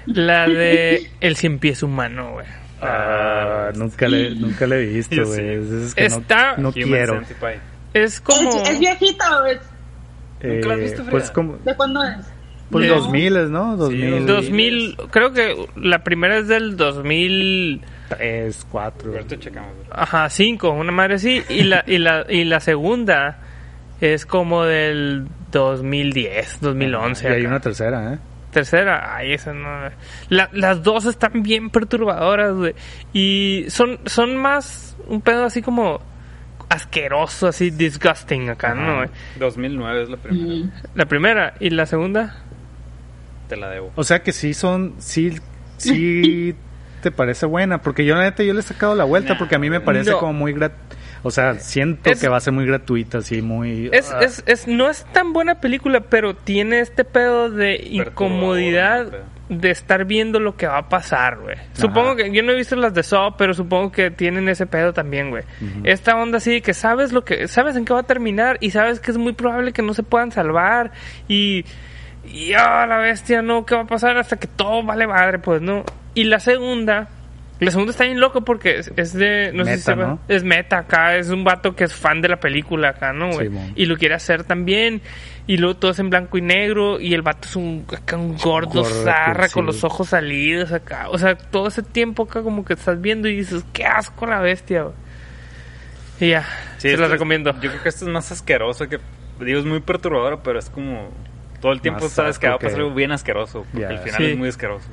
La de El cien pies humano, güey. Ah, nunca le, nunca le he visto, güey. sí. Es- que no- Está- no, Human quiero. Es como... ¿Es, has Eh, visto, pues como ¿De cuándo es? pues No. 2000, ¿no? 2000, 2000, creo que la primera es del 2000, 3, 4. Ahorita checamos. güey. ajá, 5, una madre así, y la, y la, y la segunda es como del 2010, 2011. Y hay acá. una tercera, ¿eh? Tercera, ay, esa no. La- las dos están bien perturbadoras, güey. Y son, son más un pedo así como asqueroso, así disgusting acá, Ajá. ¿no? güey? 2009 es la primera. Mm. La primera y la segunda. Te la debo. O sea que sí son, sí, sí te parece buena, porque yo la neta yo le he sacado la vuelta porque a mí me parece No. como muy grat, o sea, siento Es- que va a ser muy gratuita, así muy. Es, ah, es, es, no es tan buena película, pero tiene este pedo de incomodidad de estar viendo lo que va a pasar, güey. Supongo que yo no he visto las de Saw, pero supongo que tienen ese pedo también, güey. Esta onda así de que sabes lo que sabes en qué va a terminar y sabes que es muy probable que no se puedan salvar y y ah, la bestia, no, ¿qué va a pasar hasta que todo vale madre, pues, no? Y la segunda la segunda está bien loco porque es, es de no sé si ¿no? es meta acá, es un vato que es fan de la película acá, ¿no, güey? Y lo quiere hacer también. Y luego todo es en blanco y negro. Y el vato es un, acá un gordo Gordo, zarra sí. con los ojos salidos acá. O sea, todo ese tiempo acá como que estás viendo y dices, qué asco la bestia, güey. Y ya, Sí, se la es- recomiendo. Yo creo que esto es más asqueroso que. Digo, es muy perturbador, pero es como. Todo el tiempo Más sabes que va a pasar algo bien asqueroso. Porque Ya. al final Sí. es muy asqueroso.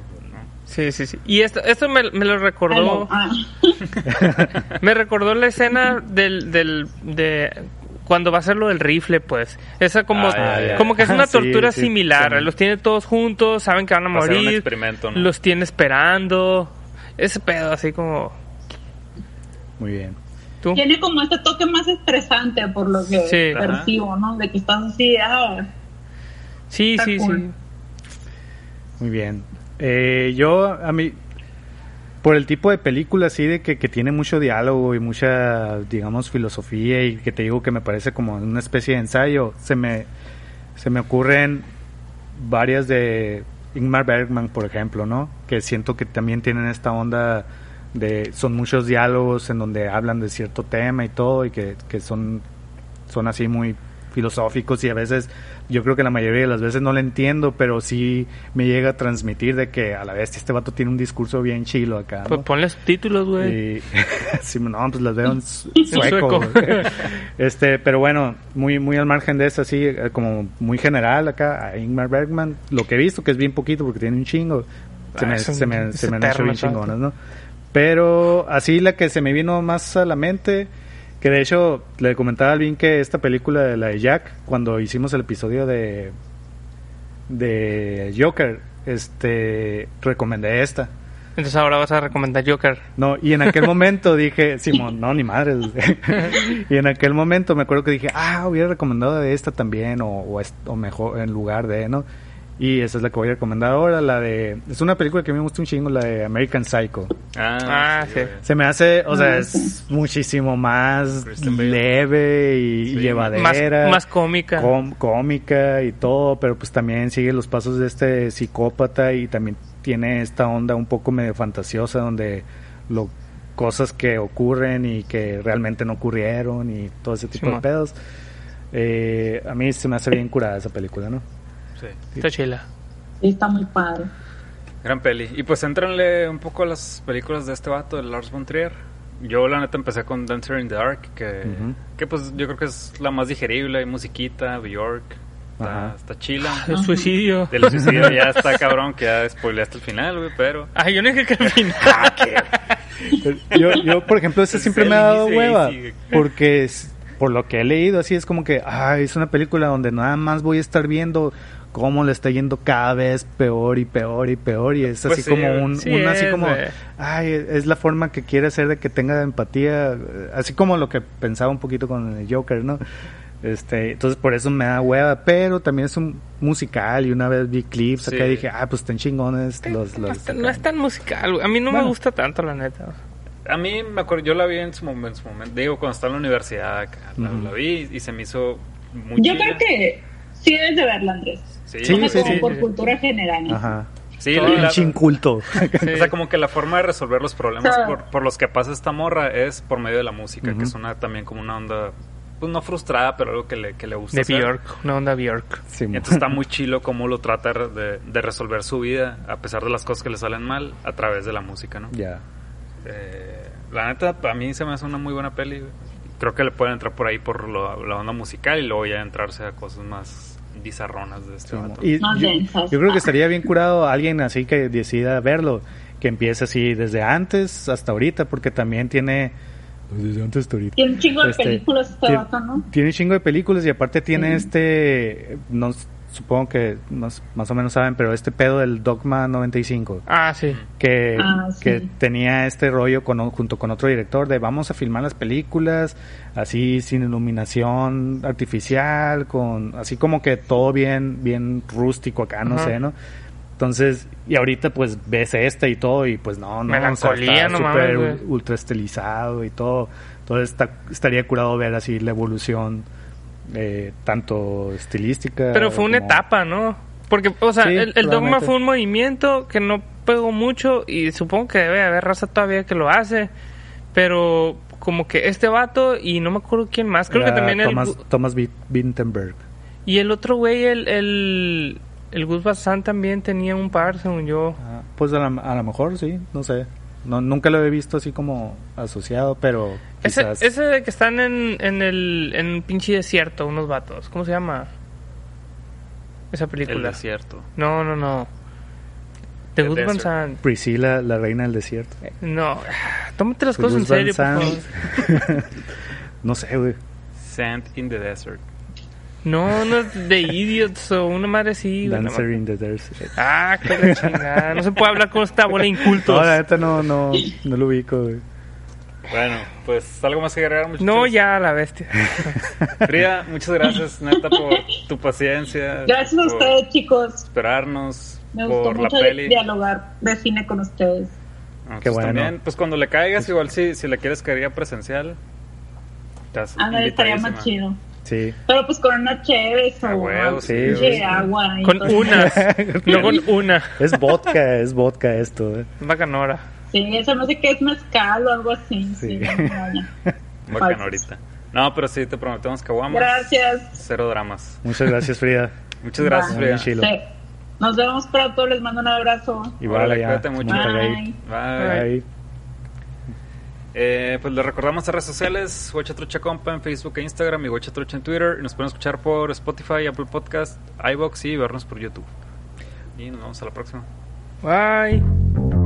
Sí, sí, sí. Y esto, esto me, me lo recordó. Ah, Me recordó la escena del, del, de cuando va a ser lo del rifle, pues. Esa como, Ah, como que es una Sí, tortura sí, similar. sí. Los tiene todos juntos, saben que van a Va a ser un morir. experimento, ¿no? Los tiene esperando. Ese pedo, así como. Muy bien. ¿Tú? tiene como este toque más estresante por lo que Sí. percibo, ¿no? De que estás así, ah, Sí, Está sí, cool. sí. Muy bien. Eh, yo, a mí, por el tipo de película así de que, que tiene mucho diálogo y mucha, digamos, filosofía y que te digo que me parece como una especie de ensayo, se me, se me ocurren varias de Ingmar Bergman, por ejemplo, ¿no? Que siento que también tienen esta onda de, son muchos diálogos en donde hablan de cierto tema y todo y que, que son, son así muy filosóficos y a veces yo creo que la mayoría de las veces no lo entiendo, pero sí me llega a transmitir de que a la vez este vato tiene un discurso bien chilo acá. ¿no? Pues ponle subtítulos, güey. Y, sí, no, pues las veo en su- sueco. este, pero bueno, muy muy al margen de eso, así eh, como muy general acá, a Ingmar Bergman, lo que he visto, que es bien poquito porque tiene un chingo, se Ah, me, es un- se me, se me han hecho bien ¿sabes? chingonas, ¿no? Pero así la que se me vino más a la mente, que de hecho le comentaba a Alvin que esta película de la de Jack, cuando hicimos el episodio de de Joker, este recomendé esta. Entonces ahora vas a recomendar Joker. No, y en aquel momento dije, Simón, no, ni madre. y en aquel momento me acuerdo que dije, ah, hubiera recomendado de esta también, o, o mejor, en lugar de, ¿no? Y esa es la que voy a recomendar ahora, la de... Es una película que a mí me gusta un chingo, la de American Psycho. Ah, sí. güey. Se me hace, o sea, Ah, es muchísimo más leve y Sí, llevadera. Más, más cómica. com- cómica y todo, pero pues también sigue los pasos de este psicópata y también tiene esta onda un poco medio fantasiosa donde lo cosas que ocurren y que realmente no ocurrieron y todo ese tipo de pedos. Eh, a mí se me hace bien curada esa película, ¿no? Sí. Está chila. sí, está muy padre. Gran peli. Y pues entrenle un poco a las películas de este vato, de Lars von Trier. Yo la neta empecé con Dancer in the Dark, que, que pues yo creo que es la más digerible, hay musiquita, Bjork, está, está chila. El suicidio. Del suicidio ya está cabrón, que ya spoileaste el final, güey, pero... Ay, yo no dije que al final. Yo, yo por ejemplo, esa Es siempre el me ha dado hueva. Porque es- por lo que he leído, así es como que, ay, es una película donde nada más voy a estar viendo cómo le está yendo cada vez peor y peor y peor. Y es Pues así sí, como un, sí un- así es, como, ay, es la forma que quiere hacer de que tenga empatía. Así como lo que pensaba un poquito con el Joker, ¿no? Este, entonces por eso me da hueva, pero también es un musical y una vez vi clips acá Sí. y dije, ah, pues están chingones los, No los es, tan- no es tan musical. A mí no Bueno. me gusta tanto, la neta. A mí me acuerdo, yo la vi en su momento, en su momento digo, cuando estaba en la universidad, acá, la, vi y se me hizo muy Yo creo que sí debes de verla, Andrés. Sí, Sí, O sea, sí, como sí. por cultura general. ¿no? Ajá. sí, la- inculto. Sí. O sea, como que la forma de resolver los problemas por, por los que pasa esta morra es por medio de la música, Ujú. que es una también como una onda, pues no frustrada, pero algo que le, que le gusta De hacer. Bjork, una onda Bjork. Sí, Y entonces está muy chilo cómo lo trata de, de resolver su vida, a pesar de las cosas que le salen mal, a través de la música, ¿no? Ya. Eh, la neta, a mí se me hace una muy buena peli. güey. Creo que le pueden entrar por ahí por lo- la onda musical y luego ya entrarse a cosas más bizarronas de este Sí, vato. y Más yo, yo creo que estaría bien curado alguien así que decida verlo, que empiece así desde antes hasta ahorita, porque también tiene pues, desde antes hasta ahorita. Tiene un chingo de Este, películas este vato, ¿no? Tiene un chingo de películas y aparte tiene Sí. este, no supongo que más, más o menos saben, pero este pedo del Dogma 95 Ah, sí. que, Ah, sí. que tenía este rollo con, o- junto con otro director de vamos a filmar las películas así sin iluminación artificial, con así como que todo bien bien rústico acá, no sé, ¿no? Entonces, y ahorita pues ves esta y todo y pues no, no, Melancolía, no está mames, súper güey. ul- ultra estilizado y todo. Entonces está, estaría curado ver así la evolución eh, tanto estilística. Pero fue una como- etapa, ¿no? Porque, o sea, Sí, el, el dogma fue un movimiento que no pegó mucho y supongo que debe haber raza todavía que lo hace. Pero como que este vato y no me acuerdo quién más. Creo que también el... Thomas, Gu- Thomas Vinterberg. Y el otro güey, el... el el Gus Bazán también tenía un par, según yo. Ah, pues a, la- a lo mejor sí, no sé. No, nunca lo he visto así como asociado, pero Ese, quizás... ese de que están en, en el en un pinche desierto, unos vatos. ¿Cómo se llama? Esa El película. desierto. No, no, no. The The Good Van. Sant. Priscila, la reina del desierto. No. Tómate las The cosas en serio, por favor. No sé, güey. Sand in the Desert. No, no es de Idiots o una madre así. Dancer in the Desert. Ah, qué la chingada. No se puede hablar con esta bola de incultos. No, la neta no, no, no lo ubico, güey. Bueno, pues algo más que agregar, muchachos. No, ya la bestia. Frida, muchas gracias, neta, por tu paciencia. Gracias a ustedes, chicos. Esperarnos. Me gustó por la mucho peli. dialogar de cine con ustedes. Nosotros Qué bueno. También, pues cuando le caigas, igual si, si le quieres caer presencial. Estás Ah, no, estaría más chido. Sí. Pero pues con una chévere sí, güey. agua. Con todo. una. No con una. Es vodka, es vodka esto, güey. Bacanora. Sí, eso no sé qué es mezcal o algo así. Sí, Sí. no, pero sí, te prometemos que vamos. Gracias. Cero dramas. Muchas gracias, Frida. Muchas gracias, Bye. Frida. Sí. Nos vemos pronto. Les mando un abrazo. Igual allá. cuídate mucho. Monterrey. Bye. Bye. Eh, pues les recordamos redes sociales, Huecha Trucha Compa en Facebook e Instagram y Huecha Trucha en Twitter. Y nos pueden escuchar por Spotify, Apple Podcast, iBox y vernos por YouTube. Y nos vemos a la próxima. Bye.